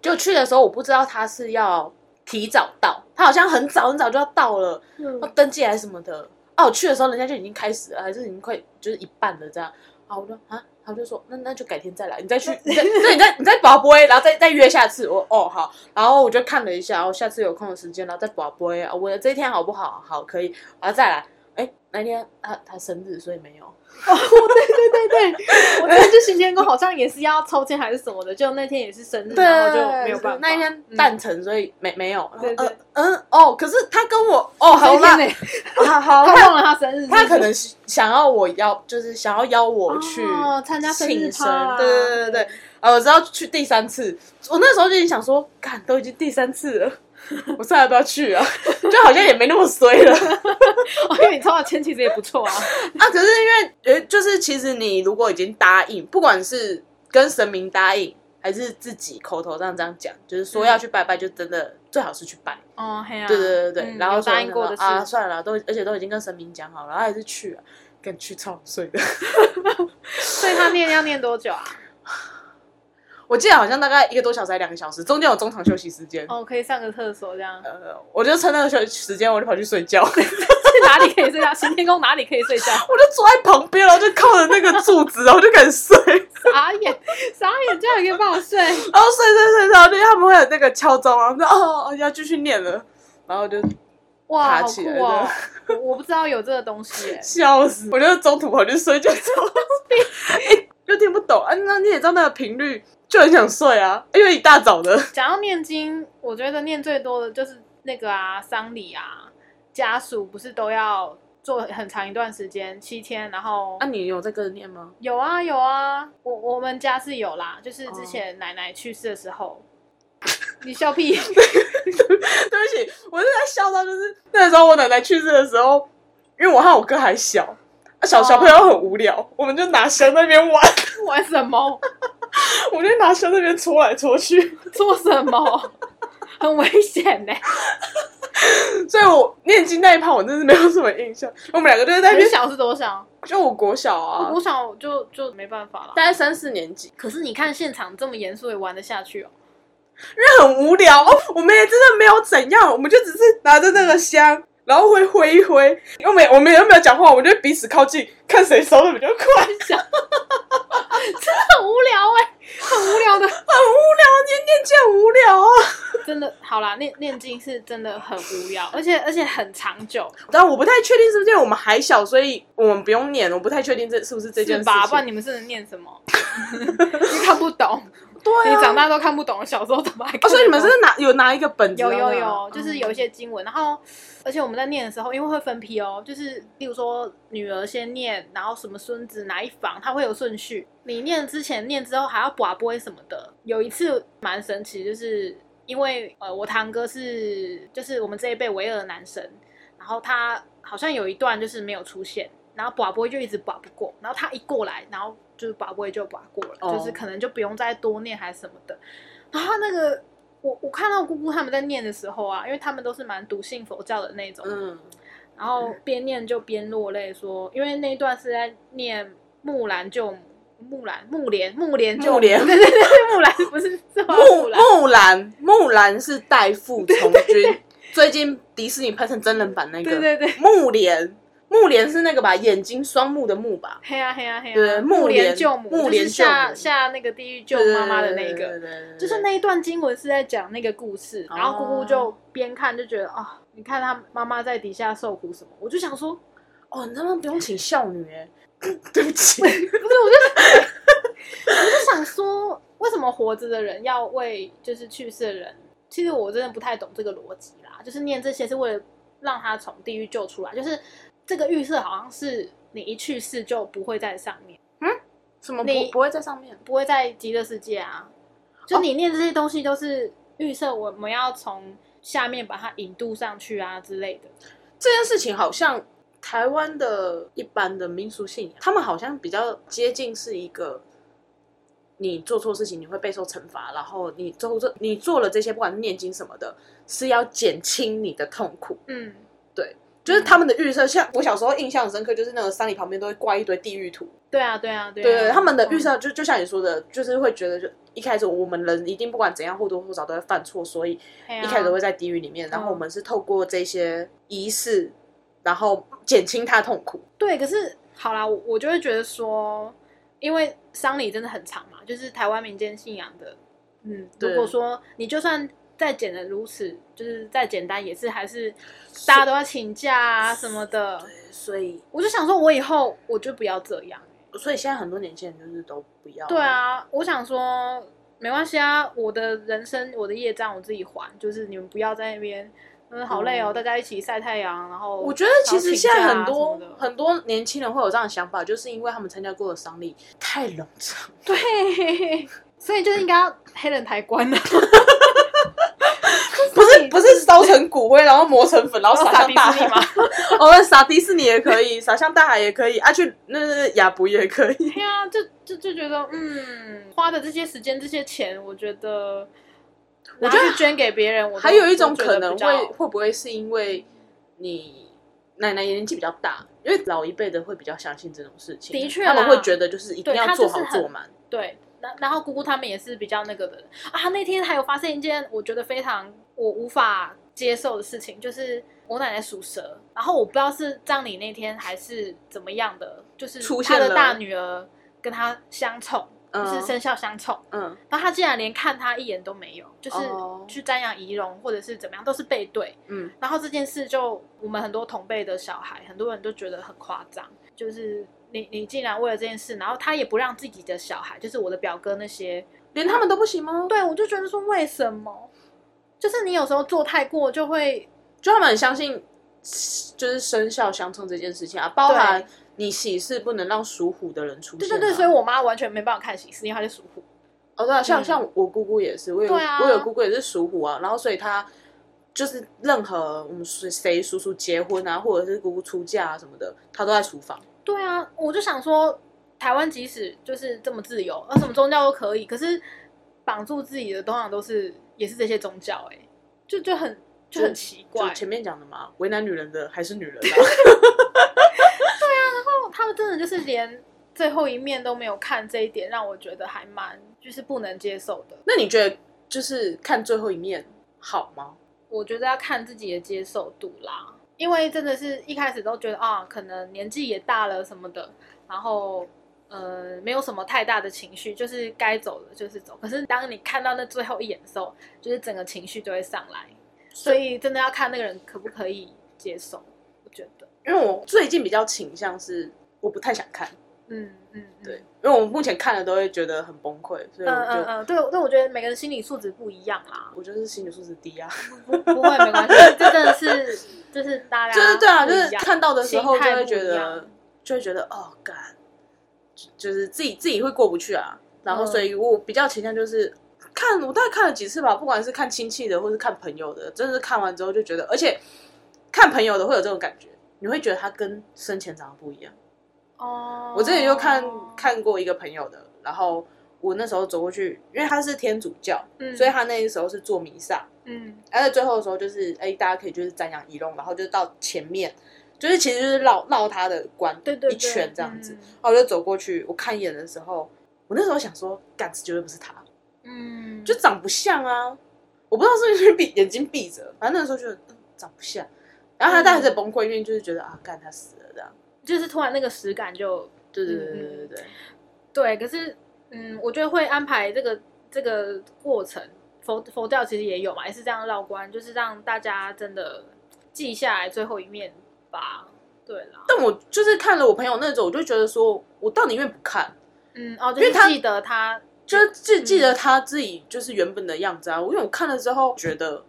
就去的时候我不知道他是要提早到，他好像很早很早就要到了。嗯要登记还是什么的。啊，我去的时候人家就已经开始了，还是已经快就是一半了这样。啊，我说啊，他就说那那就改天再来，你再去，你再那你再你再保播，然后再再约下次。我哦好，然后我就看了一下，然后下次有空的时间，然后再保播啊。我的这一天好不好？好，可以，然后再来。哎，那天他他生日，所以没有。哦对对对对，我之前去行天宫好像也是要抽签还是什么的，就那天也是生日，然后就没有办法。那一天诞辰，所以没没有。对对嗯嗯哦，可是他跟我哦好啦好好，他他忘了他生日他可能是想要我邀，就是想要邀我去哦参加庆生对对对对对。呃，我知道去第三次，我那时候就已经想说，看都已经第三次了，我再来不要去啊？就好像也没那么衰了哦，因为你抽到签其实也不错啊。啊。可是因为呃，就是其实你如果已经答应，不管是跟神明答应，还是自己口头上这样讲，就是说要去拜拜，就真的最好是去拜。哦，嘿啊，对对对对，嗯然后答应过的事啊，算了啦，都而且都已经跟神明讲好了，然后还是去啊，跟去超睡的。所以他念要念多久啊？我记得好像大概一个多小时还两个小时，中间有中场休息时间。哦，可以上个厕所这样。呃，我就趁那个休息时间，我就跑去睡觉，去哪里可以睡觉？行天宫哪里可以睡觉？我就坐在旁边，然后就靠着那个柱子，然后就开始睡，傻眼，傻眼，这样也可以帮我睡？然后睡睡睡，然后就他们会有那个敲钟，然后说哦哦要继续念了，然后就哇，起来酷哦！我我不知道有这个东西耶。笑死，我就中途跑去睡觉，哎 又听不懂啊，那你也知道那个频率，就很想睡啊，因为一大早的。讲到念经，我觉得念最多的就是那个啊，丧礼啊，家属不是都要做很长一段时间，七天，然后那、你有在跟着念吗？有啊有啊，我我们家是有啦，就是哦之前奶奶去世的时候，你笑屁，对不起，我是在笑到就是那个时候我奶奶去世的时候，因为我和我哥还小，啊小小朋友很无聊，我们就拿香那边玩，玩什么？我们就拿香那边搓来搓去，做什么？很危险呢、所以我念经那一趴我真是没有什么印象。我们两个就是在那边，很小是多小？就我国小啊我，想就就没办法了。大概三四年级，可是你看现场这么严肃，也玩得下去哦？因为很无聊哦。我们也真的没有怎样，我们就只是拿着那个香。然后会挥一挥，又没我们又没有讲话，我们就彼此靠近，看谁收的比较快。真的很无聊哎、很无聊的。很无聊，念念经很无聊啊。真的好啦，念念经是真的很无聊，而且而且很长久，但我不太确定是不是因为我们还小，所以我们不用念。我不太确定这是不是这件事是吧？不然。你们是能念什么？你看不懂，对啊，你长大都看不懂，小时候怎么还哦，所以你们是拿有拿一个本子？有有有，就是有一些经文，然后而且我们在念的时候，因为会分批哦，就是例如说女儿先念，然后什么孙子哪一房，它会有顺序。你念之前念之后还要卜杯什么的。有一次蛮神奇，就是因为呃我堂哥是就是我们这一辈唯二的男神，然后他好像有一段就是没有出现，然后卜杯就一直卜不过，然后他一过来，然后就是把位就把过了，哦就是可能就不用再多念还是什么的。然后那个我我看到姑姑他们在念的时候啊，因为他们都是蛮笃信佛教的那种，嗯，然后边念就边落泪说，因为那一段是在念木兰救母。木兰、木莲、木莲木莲对对对，木兰不是 木木兰，木兰是代父从军，最近迪士尼拍成真人版那个，对对对，木莲，木莲是那个吧，眼睛双目的木吧，黑啊黑啊黑啊，对木木莲莲救母，木莲就是下下那个地狱救妈妈的那对个，就是那一段经文是在讲那个故事，然后姑姑就边看就觉得啊、你看她妈妈在底下受苦什么，我就想说，哦，你他妈不用请孝女哎，对不起，不是，我就我就想说，为什么活着的人要为就是去世的人？其实我真的不太懂这个逻辑啦，就是念这些是为了让他从地狱救出来，就是这个预设好像是你一去世就不会在上面，嗯什么你不不会在上面？不会在极乐世界啊。就你念这些东西都是预设我们要从下面把它引渡上去啊之类的。这件事情好像台湾的一般的民俗信仰，他们好像比较接近是一个，你做错事情你会备受惩罚，然后你做这你做了这些，不管是念经什么的，是要减轻你的痛苦。嗯，就是他们的预设，像我小时候印象很深刻，就是那个山里旁边都会挂一堆地狱图。对啊，对啊，对啊。对对，他们的预嗯设就就像你说的，就是会觉得，就一开始我们人一定不管怎样或多或少都会犯错，所以一开始都会在地狱里面，然后嗯我们是透过这些仪式，然后减轻他的痛苦。对，可是好啦，我我就会觉得说，因为丧礼真的很长嘛，就是台湾民间信仰的，嗯，如果说你就算再简的如此，就是再简单，也是还是大家都要请假啊什么的。所以我就想说，我以后我就不要这样。所以现在很多年轻人就是都不要。对，啊，我想说没关系啊，我的人生我的业障我自己还，就是你们不要在那边。嗯，好累哦，嗯大家一起晒太阳，然后我觉得其实现在很多、很多年轻人会有这样的想法，就是因为他们参加过的丧礼太冗长。对，所以就应该要黑人抬棺了。烧成骨灰，然后磨成粉，然后撒向大海士尼吗？哦，那撒迪士尼也可以，撒向大海也可以，啊，去那那亚布也可以。对啊，就就就觉得，嗯，花的这些时间、这些钱，我觉得，我觉得捐给别人，我还有一种可能会会不会是因为你奶奶年纪比较大，因为老一辈的会比较相信这种事情，的确他们会觉得就是一定要做好做满。对。然然后姑姑他们也是比较那个的啊。那天还有发生一件我觉得非常我无法接受的事情，就是我奶奶属蛇，然后我不知道是葬礼那天还是怎么样的，就是出现了她的大女儿跟她相冲，嗯就是生肖相冲。嗯，然后他竟然连看他一眼都没有，就是哦去瞻仰仪容或者是怎么样，都是背对。嗯，然后这件事就我们很多同辈的小孩，很多人都觉得很夸张，就是你你竟然为了这件事，然后他也不让自己的小孩，就是我的表哥那些，连他们都不行吗？对我就觉得说为什么？就是你有时候做太过，就会就他们很相信，就是生肖相冲这件事情啊，包含你喜事不能让属虎的人出现、啊。对对对，所以我妈完全没办法看喜事，因为她是属虎。哦，对啊，像、嗯像我姑姑也是，我有、啊我有姑姑也是属虎啊，然后所以她就是任何我们谁谁叔叔结婚啊，或者是姑姑出嫁啊什么的，她都在厨房。对啊，我就想说，台湾即使就是这么自由，呃，什么宗教都可以，可是绑住自己的通常都是也是这些宗教、欸，哎，就就很就很奇怪就。前面讲的嘛，为难女人的还是女人啊。然后他们真的就是连最后一面都没有看，这一点让我觉得还蛮就是不能接受的。那你觉得就是看最后一面好吗？我觉得要看自己的接受度啦，因为真的是一开始都觉得啊，可能年纪也大了什么的，然后呃没有什么太大的情绪，就是该走的就是走。可是当你看到那最后一眼的时候，就是整个情绪就会上来，所以真的要看那个人可不可以接受。我觉得，因为我最近比较倾向是我不太想看，嗯嗯，嗯对，，因为我目前看了都会觉得很崩溃，所以嗯我就、嗯嗯，对，但我觉得每个人心理素质不一样啦，我就是心理素质低啊。不不会没关系，这真的是就是大家就是对啊，就是看到的时候就会觉得，就会觉得哦，干，就是自己自己会过不去啊。然后，嗯所以我比较倾向就是看，我大概看了几次吧，不管是看亲戚的，或是看朋友的，真的是看完之后就觉得，而且看朋友的会有这种感觉，你会觉得他跟生前长得不一样。哦。我之前就看看过一个朋友的，然后我那时候走过去，因为他是天主教，嗯所以他那时候是做弥撒，嗯而在最后的时候就是，哎，大家可以就是瞻仰仪容，然后就到前面，就是其实就是绕绕他的关对对对一圈这样子。嗯然后我就走过去，我看一眼的时候，我那时候想说，干，子绝对不是他，嗯，就长不像啊！我不知道是不是闭眼睛闭着，反正那时候觉得、嗯长不像。然后他当时在崩溃，因为就是觉得啊，干他死了这样。就是突然那个实感就对对对对对对，对，可是嗯，我觉得会安排这个这个过程，佛佛教其实也有嘛，也是这样绕关，就是让大家真的记下来最后一面吧。对啦，但我就是看了我朋友那种，我就觉得说，我倒宁愿不看，嗯哦，就因为他是记得他就是记记得他自己就是原本的样子啊。我因为我看了之后觉得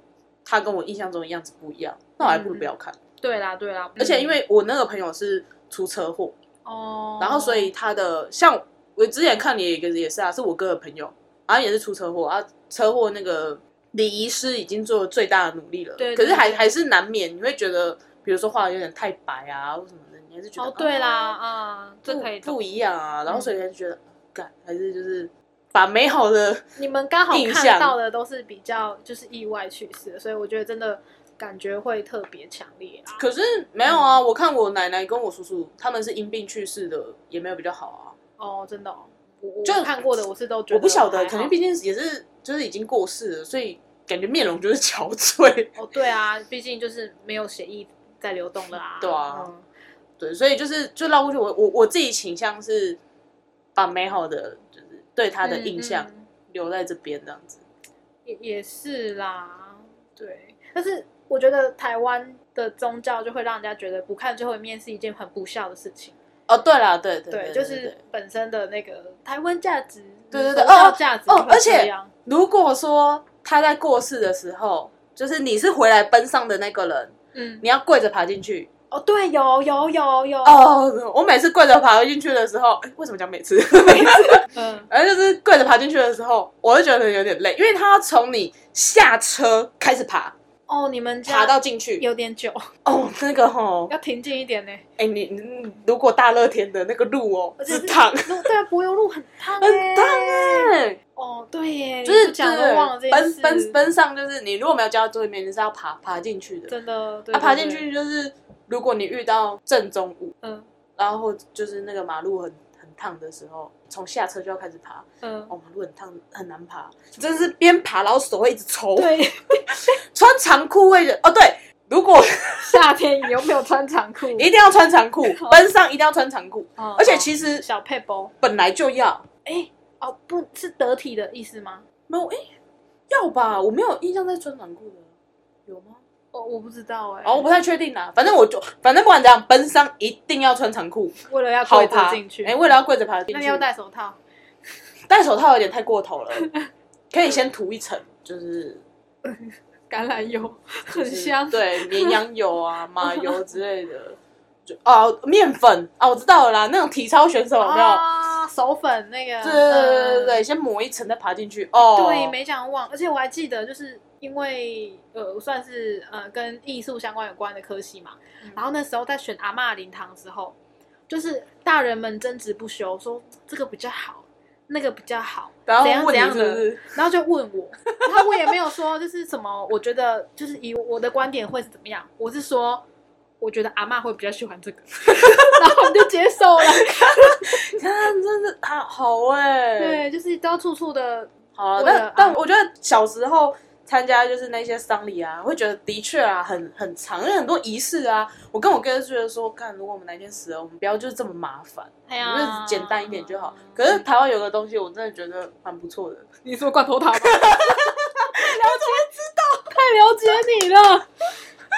他跟我印象中的样子不一样，那我还不如不要看。对啦对啦，而且因嗯为我那个朋友是出车祸，哦，然后所以他的像我之前看你有一个也是啊，是我哥的朋友，然后也是出车祸啊，车祸那个礼仪师已经做了最大的努力了，对对可是还还是难免你会觉得，比如说画的有点太白啊或什么的，你还是觉得哦对啦啊啊，这可以不不一样啊，然后嗯所以还是觉得干还是就是把美好的 你们刚好看到的都是比较就是意外去世的，所以我觉得真的感觉会特别强烈啊。可是没有啊，我看我奶奶跟我叔叔他们是因病去世的，也没有比较好啊。哦，真的、哦，就看过的我是都觉得我不晓得，可能毕竟也是就是已经过世了，所以感觉面容就是憔悴。哦，对啊，毕竟就是没有血液在流动了啊。对啊嗯对，所以就是就绕过去，我我我自己倾向是把美好的就是对他的印象留在这边这样子。也也是啦，对。但是我觉得台湾的宗教就会让人家觉得不看最后一面是一件很不孝的事情。哦，对啦，对对对，对，就是本身的那个台湾价值，对对对哦价值哦而且如果说他在过世的时候，就是你是回来奔丧的那个人，嗯，你要跪着爬进去。哦，对，有有有有，哦，我每次跪着爬进去的时候，哎为什么讲每次？每次。嗯，反正就是跪着爬进去的时候，我就觉得有点累，因为他要从你下车开始爬，哦，你们爬到进去。有点久，哦，那个吼，要停近一点呢。哎、你你如果大热天的那个路哦，是烫，对啊，柏油路很烫很欸烫哎、哦，对耶，对都忘了这件奔事。奔奔上，就是你如果没有交到最里面，你是要爬爬进去的。真的，对啊，爬进去就是如果你遇到正中午，嗯然后就是那个马路很很烫的时候，从下车就要开始爬。嗯，哦，马路很烫，很难爬，真的是边爬然后手会一直抽。对，穿长裤会的哦，对，如果 夏天你有没有穿长裤？一定要穿长裤，奔上一定要穿长裤，哦而且其实哦小配包，本来就要。哎，哦，不是得体的意思吗？没有，哎，要吧？我没有印象在穿短裤的，有吗？哦，我不知道哎。哦，我不太确定啦。反正我就，反正不管怎样，奔丧一定要穿长裤，为了要跪着好爬进去，哎，为了要跪着爬进去，那你要戴手套。戴手套有点太过头了，可以先涂一层，就是 橄榄油就是很香，对，绵羊油啊、马油之类的。就 哦，面粉啊，我知道了啦，那种体操选手有没有？啊，手粉那个，对对对对先抹一层再爬进去。哦，对，没讲忘，而且我还记得，就是因为呃，算是呃跟艺术相关有关的科系嘛，嗯然后那时候在选阿嬷灵堂的时候，就是大人们争执不休，说这个比较好，那个比较好，然后怎样怎样的？然后就问我，然后我也没有说就是什么，我觉得就是以我的观点会是怎么样，我是说。我觉得阿妈会比较喜欢这个，然后我就接受了。看，真的好好哎、，对，就是都要处处的好了，为了但但我觉得小时候参加就是那些丧礼啊，会觉得的确啊很很长，因为很多仪式啊。我跟我哥就觉得说，看如果我们哪天死了，我们不要就是这么麻烦，哎呀我就是简单一点就好。可是台湾有个东西，我真的觉得蛮不错的，你说罐头塔吗？了解知道，太了解你了，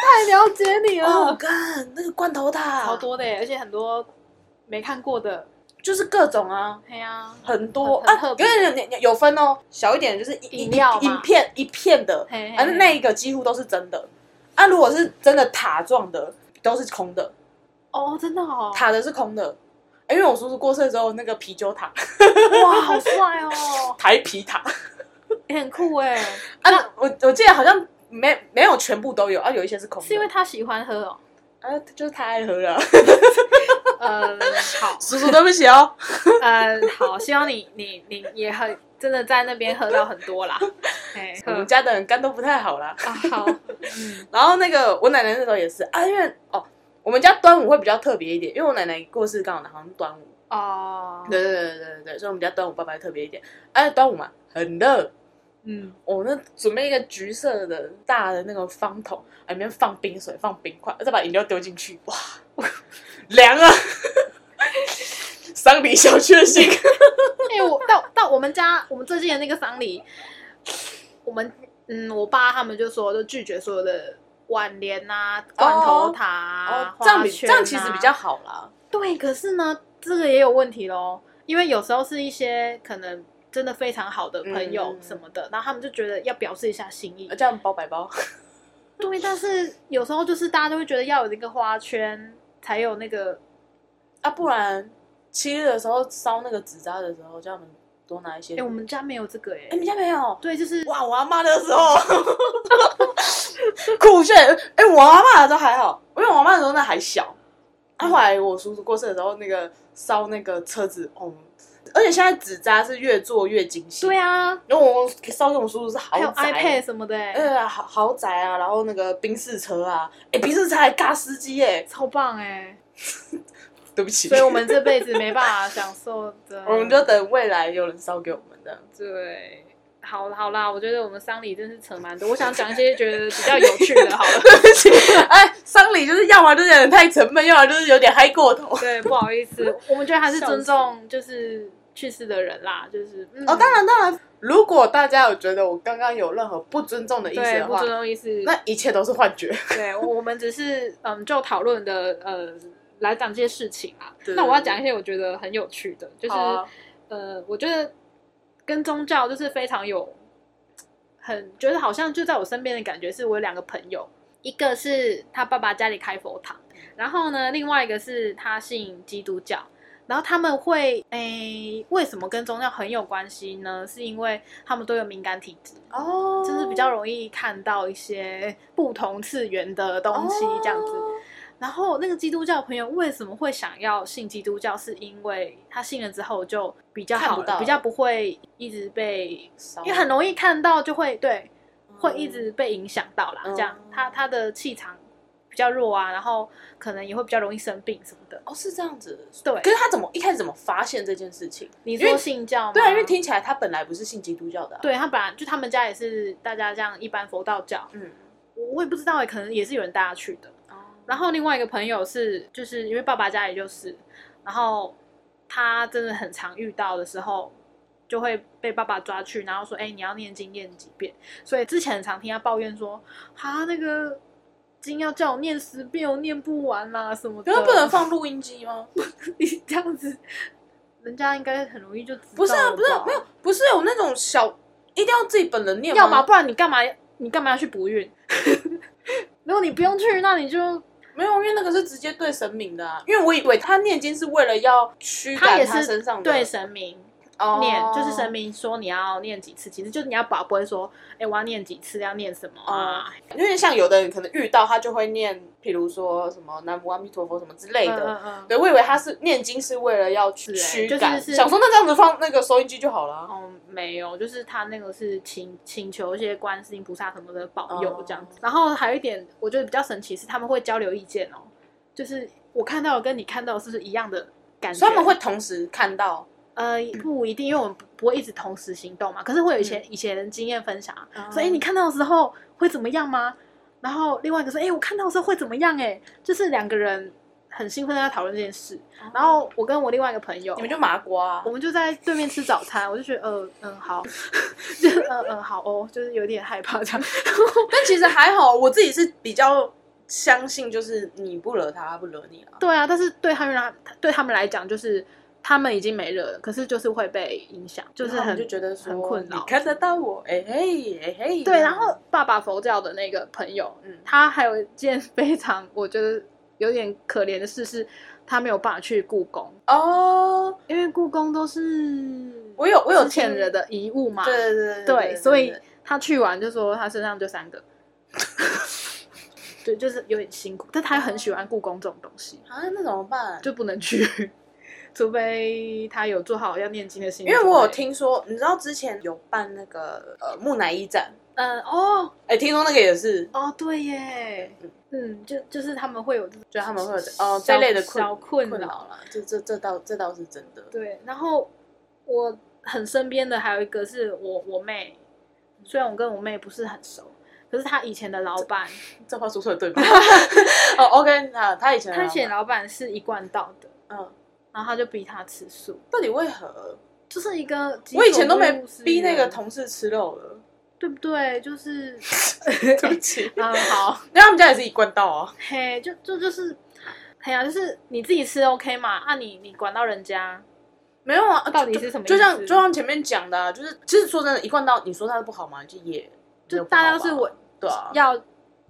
太了解你哦，了，干那个罐头塔，好多的耶，而且很多没看过的，就是各种啊。对呀，很多。啊，很很特别。跟你有分哦，小一点就是一一饮料嘛。一片一片的，嘿嘿反正那一个几乎都是真的。啊，如果是真的塔状的，都是空的，哦，真的哦，塔的是空的。哎因为我叔叔过世之后，那个啤酒塔、哇，好帅哦，台啤塔，也很酷哎，啊，我我记得好像没没有全部都有啊，有一些是空的。是因为他喜欢喝哦，啊，就是太爱喝了，呃，好，叔叔对不起哦。呃，好，希望你你你也很真的在那边喝到很多啦。哎，我们家的人肝都不太好啦。啊，好，嗯，然后那个我奶奶那时候也是啊，因为哦，我们家端午会比较特别一点，因为我奶奶过世刚好好像端午。哦，对对对对对对，所以我们家端午爸爸特别一点。哎、端午嘛，很热。嗯，我、那准备一个橘色的大的那个方桶，里面放冰水，放冰块，再把饮料丢进去，哇，凉啊！丧礼小确幸。哎、我到到我们家，我们最近的那个丧礼，我们嗯，我爸他们就说，就拒绝所有的挽联啊、罐头塔啊、哦，这样比这样其实啊比较好啦。对。可是呢，这个也有问题喽，因为有时候是一些可能真的非常好的朋友嗯什么的，然后他们就觉得要表示一下心意。这样包白包。对，但是有时候就是大家都会觉得要有那个花圈才有那个啊，不然七日的时候烧那个纸扎的时候，叫他们多拿一些。哎、我们家没有这个哎、哎，你家没有？对，就是哇，我阿妈的时候 酷炫。哎、我阿妈的时候还好，因为我阿妈的时候那还小。啊，后来我叔叔过世的时候，那个烧那个车子，哦，而且现在纸扎是越做越精细。对啊，因为我烧给我叔叔是豪还有宅 iPad 什么的、欸，呃，豪豪宅啊，然后那个宾士车啊，哎，宾士车还尬司机耶，超棒哎、对不起，所以我们这辈子没办法享受的，我们就等未来有人烧给我们这样。对。好好啦，我觉得我们丧礼真是扯蛮多。我想讲一些觉得比较有趣的，好了。对不起，哎，丧礼就是要么就是有点太沉闷，要么就是有点嗨过头。对，不好意思，我们觉得还是尊重就是去世的人啦，就是嗯哦，当然当然，如果大家有觉得我刚刚有任何不尊重的意思的话对不尊，重意思。那一切都是幻觉。对，我我们只是嗯，就讨论的呃来讲这些事情啊。对那我要讲一些我觉得很有趣的，就是、好啊呃，我觉得跟宗教就是非常有很觉得好像就在我身边的感觉，是我有两个朋友，一个是他爸爸家里开佛堂，然后呢，另外一个是他信基督教。然后他们会诶，为什么跟宗教很有关系呢？是因为他们都有敏感体质，哦，就是比较容易看到一些不同次元的东西这样子。哦然后那个基督教朋友为什么会想要信基督教？是因为他信了之后就比较好了，看不到比较不会一直被，烧因为很容易看到就会对，嗯会一直被影响到啦。嗯这样他他的气场比较弱啊，然后可能也会比较容易生病什么的。哦，是这样子。对可是他怎么一开始怎么发现这件事情？你说信教吗？对啊，因为听起来他本来不是信基督教的、啊。，对他本来就他们家也是大家这样一般佛道教，嗯，我我也不知道哎，可能也是有人带他去的。哦，然后另外一个朋友是，就是因为爸爸家里就是，然后他真的很常遇到的时候，就会被爸爸抓去，然后说：“哎、你要念经念几遍。”所以之前很常听他抱怨说：“啊，那个经要叫我念十遍，我念不完啦、什么的。”可是不能放录音机吗？你这样子，人家应该很容易就知道不是啊，了吧不是没有，不是有那种小，一定要自己本人念吗？要么不然你干嘛？你干嘛要去补运？如果你不用去，那你就没有，因为那个是直接对神明的啊。因为我以为他念经是为了要驱赶他也是他身上的对神明哦念，就是神明说你要念几次，其实就是你要保，不会说，哎、我要念几次，要念什么啊？因为像有的人可能遇到他就会念，譬如说什么南无阿弥陀佛什么之类的。嗯嗯对，我以为他是念经是为了要驱是欸驱赶，就是是想说那这样子放那个收音机就好了啊。哦，没有，就是他那个是请请求一些观世音菩萨什么的保佑哦这样子。然后还有一点，我觉得比较神奇是他们会交流意见哦，就是我看到的跟你看到的是不是一样的感觉？所以他们会同时看到，呃不一定，因为我们不不会一直同时行动嘛。可是会有一些、嗯以前人经验分享啊，哦所以你看到的时候会怎么样吗？然后另外一个说，哎、我看到的时候会怎么样、哎，就是两个人很兴奋地在讨论这件事。然后我跟我另外一个朋友，你们就麻瓜、啊我。们就在对面吃早餐，我就觉得，呃嗯好，就嗯嗯好哦，就是有点害怕这样。但其实还好，我自己是比较相信，就是你不惹他，他不惹你了。对啊，但是对他们来对他们来讲，就是他们已经没热了，可是就是会被影响，就是很就觉得说很困扰。你看得到我，哎嘿哎嘿。对，然后爸爸佛教的那个朋友，嗯他还有一件非常我觉得有点可怜的事是，他没有办法去故宫，哦，因为故宫都是我有我有之前人的遗物嘛，对对对对，所以他去完就说他身上就三个，对，就是有点辛苦，但他很喜欢故宫这种东西，啊，那怎么办？就不能去，除非他有做好要念经的心理准备。因为我有听说，你知道之前有办那个呃木乃伊展，嗯，哦。哎，听说那个也是，哦，对耶，嗯，就就是他们会有这种就他们会有哦小这类的困小困困扰了，这这这倒这倒是真的。对，然后我很身边的还有一个是我我妹，虽然我跟我妹不是很熟，可是她以前的老板，这话说出来对吗？哦，OK，啊，他以前的她以前老老板是一贯道的，嗯，然后他就逼他吃素，到底为何？就是一个我以前都没逼那个同事吃肉了，对不对？就是 对不起，嗯好，因为他们家也是一贯道啊。嘿，就就就是，哎呀，就是你自己吃 OK 嘛，啊你你管到人家，没有啊，到底就是就像什么意思就像前面讲的、啊，就是其实说真的，一贯道你说它不好吗？就也就大家都是我对啊，要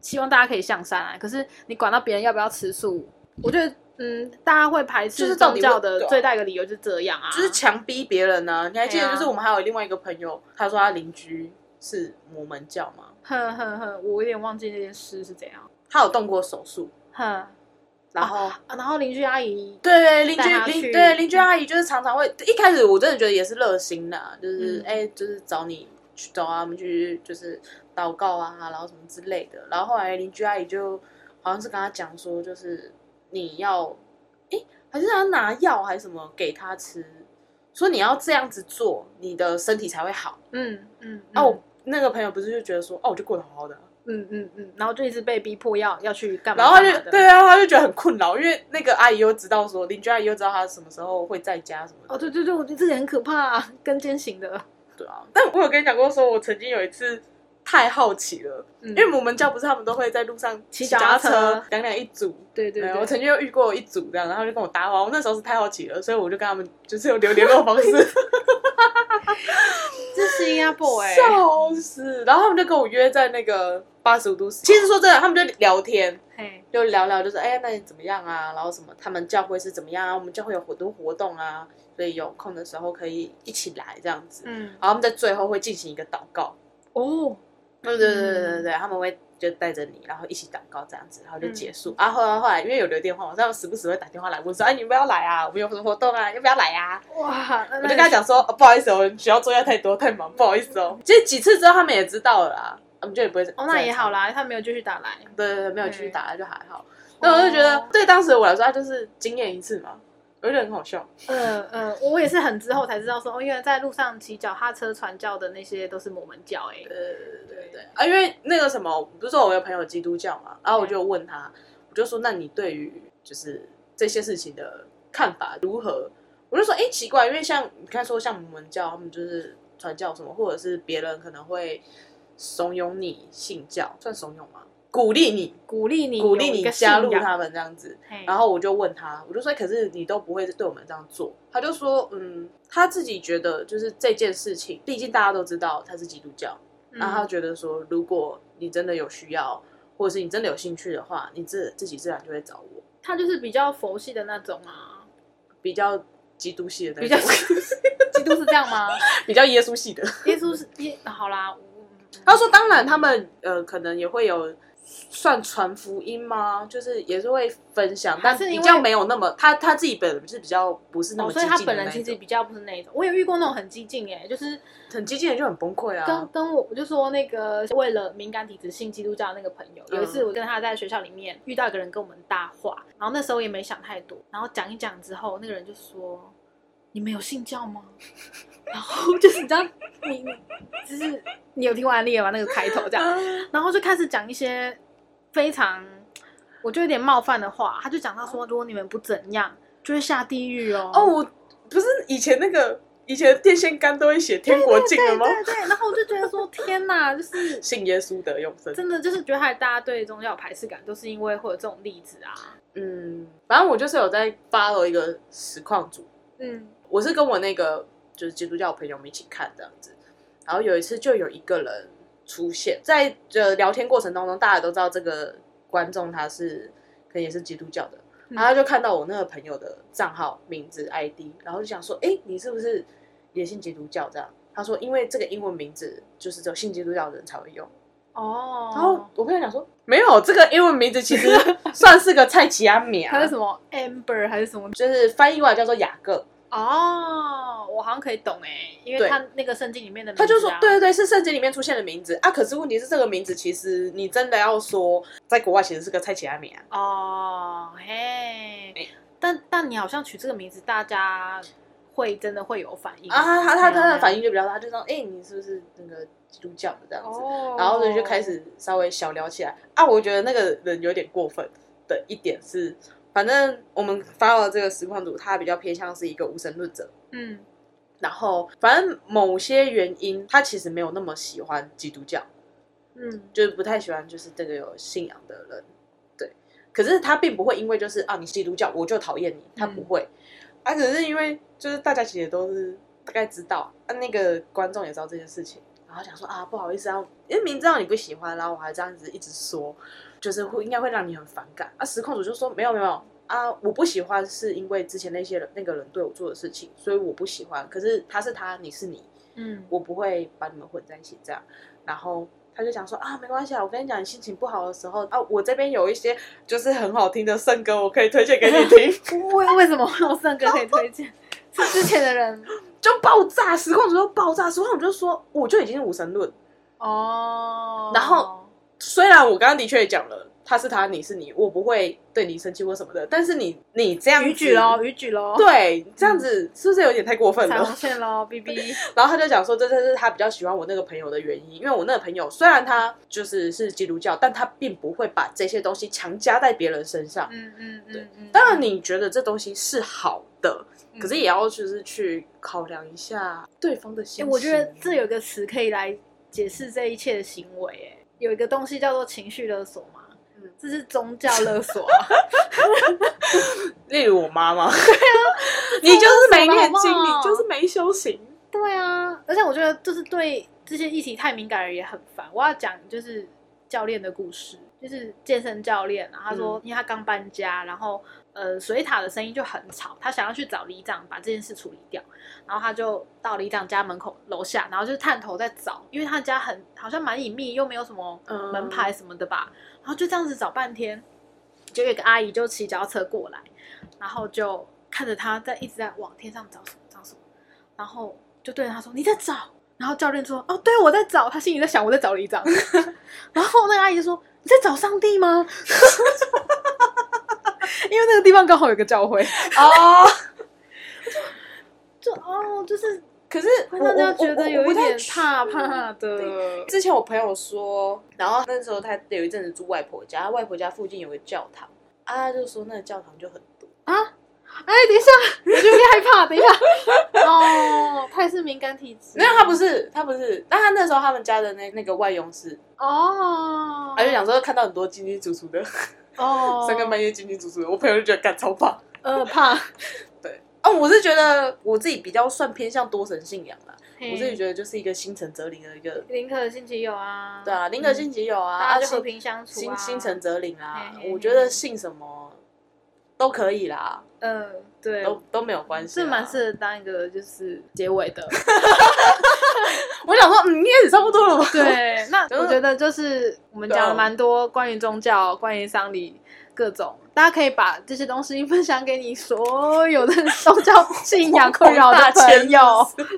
希望大家可以向善啊。可是你管到别人要不要吃素，我觉得嗯，大家会排斥就是宗教的最大一个理由就是这样啊，就是强逼别人呢、你还记得，就是我们还有另外一个朋友，他说他邻居是摩门教嘛，哼哼哼，我有点忘记那件事是怎样，他有动过手术，哼，然后、啊然后邻居阿姨对对邻居邻对邻居阿姨就是常常会，一开始我真的觉得也是热心的，就是嗯哎、就是找你去找他们去就是祷告啊，然后什么之类的，然后后来邻居阿姨就好像是跟他讲说，就是你要哎、还是他拿药还是什么给他吃，说你要这样子做，你的身体才会好。嗯嗯，那、嗯我那个朋友不是就觉得说，哦，我就过得好好的啊、嗯嗯嗯，然后就一直被逼迫要要去干嘛然后他就对啊，他就觉得很困扰，因为那个阿姨又知道说，邻居阿姨又知道他什么时候会在家什么的。哦对对对，我觉得这个很可怕、啊，跟奸型的，对啊，但我有跟你讲过，说我曾经有一次太好奇了，嗯因为我们教不是他们都会在路上骑脚踏车两两一组。对，对对对，我曾经又遇过一组这样，然后就跟我搭话，我那时候是太好奇了，所以我就跟他们就是有留联络方式，这是新加坡哎、笑死。然后他们就跟我约在那个八十五度 其实说真的，他们就聊天，就聊聊，就是哎，那你怎么样啊？然后什么，他们教会是怎么样啊？我们教会有很多活动啊，所以有空的时候可以一起来这样子。嗯，然后他们在最后会进行一个祷告，哦，对对对对对对，他们会就带着你，然后一起祷告这样子，然后就结束。啊，后来后来因为有留电话嘛，他们时不时会打电话来问说，哎，你们要不要来啊？我们有什么活动啊？要不要来啊？哇，我就跟他讲说，哦、不好意思哦，学校作业太多太忙，不好意思哦。其实几次之后他们也知道了啦，我们就也不会哦，那也好啦。他没有继续打来，对对对，没有继续打来就还好。那我就觉得哦，对当时的我来说，他就是经验一次嘛，我觉得很好笑。嗯嗯，我也是很之后才知道说，哦，原来在路上骑脚踏车传教的那些都是摩门教哎、对对对对对啊，因为那个什么，不是说我有朋友基督教嘛，然后我就问他，我就说，那你对于就是这些事情的看法如何？我就说，哎，奇怪，因为像你看说像摩门教，他们就是传教什么，或者是别人可能会怂恿你信教，算怂恿吗？鼓励你，鼓励你鼓励你加入他们这样子。然后我就问他，我就说，可是你都不会对我们这样做。他就说，嗯，他自己觉得就是这件事情，毕竟大家都知道他是基督教，然后他嗯觉得说，如果你真的有需要，或者是你真的有兴趣的话，你自自己自然就会找我。他就是比较佛系的那种啊，比较基督系的那比较种，基督是这样吗？比较耶稣系的。耶稣是耶，好啦，我他说，当然他们呃可能也会有算传福音吗？就是也是会分享，但是比较没有那么他他自己本人是比较不是那哦，么激所以他本人其实比较不是那一种。我有遇过那种很激进哎，就是很激进的就很崩溃啊。跟跟我我就说那个为了敏感体质信基督教的那个朋友，嗯有一次我跟他在学校里面遇到一个人跟我们搭话，然后那时候也没想太多，然后讲一讲之后，那个人就说：“你们有信教吗？” 然后就是你知道，你你就是你有听过安利吗？那个开头这样，然后就开始讲一些非常我就有点冒犯的话，他就讲到说，如果你们不怎样，就会下地狱哦。哦，我不是以前那个以前电线杆都会写天国境了吗？对对，然后我就觉得说，天哪，就是 信耶稣得永生。真的就是觉得害大家对宗教有排斥感，都是因为会有这种例子啊。嗯，反正我就是有在 follow 一个实况组，嗯我是跟我那个就是基督教朋友们一起看这样子，然后有一次就有一个人出现在呃聊天过程当中，大家都知道这个观众他是可能也是基督教的，嗯然后他就看到我那个朋友的账号名字 ID，然后就想说，哎，你是不是也信基督教这样？他说，因为这个英文名字就是只有信基督教的人才会用，哦，然后我朋友讲说，没有这个英文名字其实算是个蔡奇阿米啊，它是什么 Amber 还是什么？就是翻译过来叫做雅各。哦，我好像可以懂哎，因为对他那个圣经里面的名字啊他就说，对对对，是圣经里面出现的名字啊。可是问题是，这个名字其实你真的要说，在国外其实是个蔡奇阿米啊。哦，嘿，但但你好像取这个名字，大家会真的会有反应啊，他他他的反应应就比较大，他就说，哎、你是不是那个基督教的这样子？哦，然后所以就开始稍微小聊起来啊。我觉得那个人有点过分的一点是，反正我们发到的这个实况组，他比较偏向是一个无神论者。嗯然后，反正某些原因，他其实没有那么喜欢基督教，嗯就是不太喜欢就是这个有信仰的人，对。可是他并不会因为就是啊你是基督教我就讨厌你，他不会。啊，只是因为就是大家其实都是大概知道，啊那个观众也知道这件事情，然后想说啊不好意思啊，因为明知道你不喜欢，然后我还这样子一直说，就是会应该会让你很反感。啊，实况组就说没有没有。啊，我不喜欢是因为之前那些人那个人对我做的事情，所以我不喜欢。可是他是他，你是你，嗯我不会把你们混在一起这样。然后他就讲说啊，没关系啊，我跟你讲，你心情不好的时候啊，我这边有一些就是很好听的圣歌，我可以推荐给你听，为为什么有圣歌可以推荐？是之前的人 就爆炸，实况主就爆炸，实况主就说我就已经是无神论。哦，然后虽然我刚刚的确也讲了。他是他，你是你，我不会对你生气或什么的。但是你你这样逾矩喽，逾矩喽，对，这样子是不是有点太过分了？彩虹线喽，B B。然后他就讲说，这这是他比较喜欢我那个朋友的原因，因为我那个朋友虽然他就是是基督教，但他并不会把这些东西强加在别人身上。嗯嗯嗯嗯。当然，你觉得这东西是好的，嗯可是也要就是去考量一下对方的心。我觉得这有一个词可以来解释这一切的行为，哎，有一个东西叫做情绪勒索嘛。嗯这是宗教勒索啊！例如我妈妈，对啊，你就是没念经，你就是没修行。对啊，而且我觉得就是对这些议题太敏感的人也很烦。我要讲就是教练的故事，就是健身教练啊，他说，因为他刚搬家，然后呃水塔的声音就很吵，他想要去找里长把这件事处理掉，然后他就到里长家门口楼下，然后就探头在找，因为他家很好像蛮隐秘，又没有什么嗯。门牌什么的吧，然后就这样子找半天，就有一个阿姨就骑脚踏车过来，然后就看着他在一直在往天上找什么找什么，然后就对着他说你在找，然后教练说哦对我在找，他心里在想我在找里长，然后那个阿姨就说你在找上帝吗？因为那个地方刚好有个教会，哦，就哦就是可是让大家觉得有一点怕怕的。之前我朋友说，然后那时候他有一阵子住外婆家，外婆家附近有个教堂，啊，他就说那个教堂就很多。啊！哎，等一下，我就有点害怕。等一下，哦，他也是敏感体质。没有，他不是，他不是。但他那时候他们家的那那个外佣是，哦，他就想说看到很多进进出出的，哦，三更半夜进进出出的，我朋友就觉得干超怕。呃怕，对。哦，我是觉得我自己比较算偏向多神信仰啦，我我自己觉得就是一个心诚则灵的一个，宁可信其有啊，对啊，宁可信其有啊，大家就和平相处啊，心心诚则灵啊嘿嘿。嘿。我觉得信什么都可以啦，嗯，对，都都没有关系是。蛮适合当一个就是结尾的。我想说，嗯，应该也差不多了吧？对，那我觉得就是我们讲了蛮多关于宗教、关于丧礼各种，大家可以把这些东西分享给你所有的宗教信仰困扰的朋友。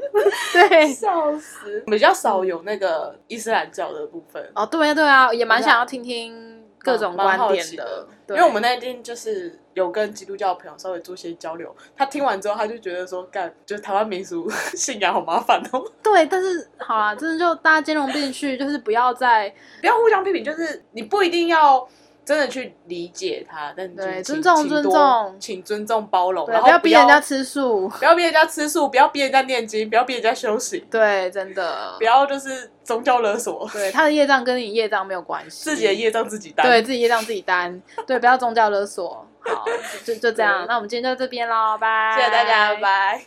对，笑死！比较少有那个伊斯兰教的部分，哦，对啊，对啊，也蛮想要听听各种观点奇的。因为我们那天就是有跟基督教的朋友稍微做些交流，他听完之后他就觉得说，干，就是台湾民俗 信仰好麻烦哦，对，但是好啦，真的就大家兼容并蓄，就是不要再不要互相批评，就是你不一定要真的去理解他，但尊重尊重。请尊重包容，然后不要逼人家吃素。不要逼人家吃素，不要逼人家念经，不要逼人家修行，对，真的。不，要就是宗教勒索，对他的业障跟你业障没有关系，自己的业障自己担。对自己业障自己担，对，不要宗教勒索。好，就就这样，那我们今天就这边喽，拜，谢谢大家，拜拜。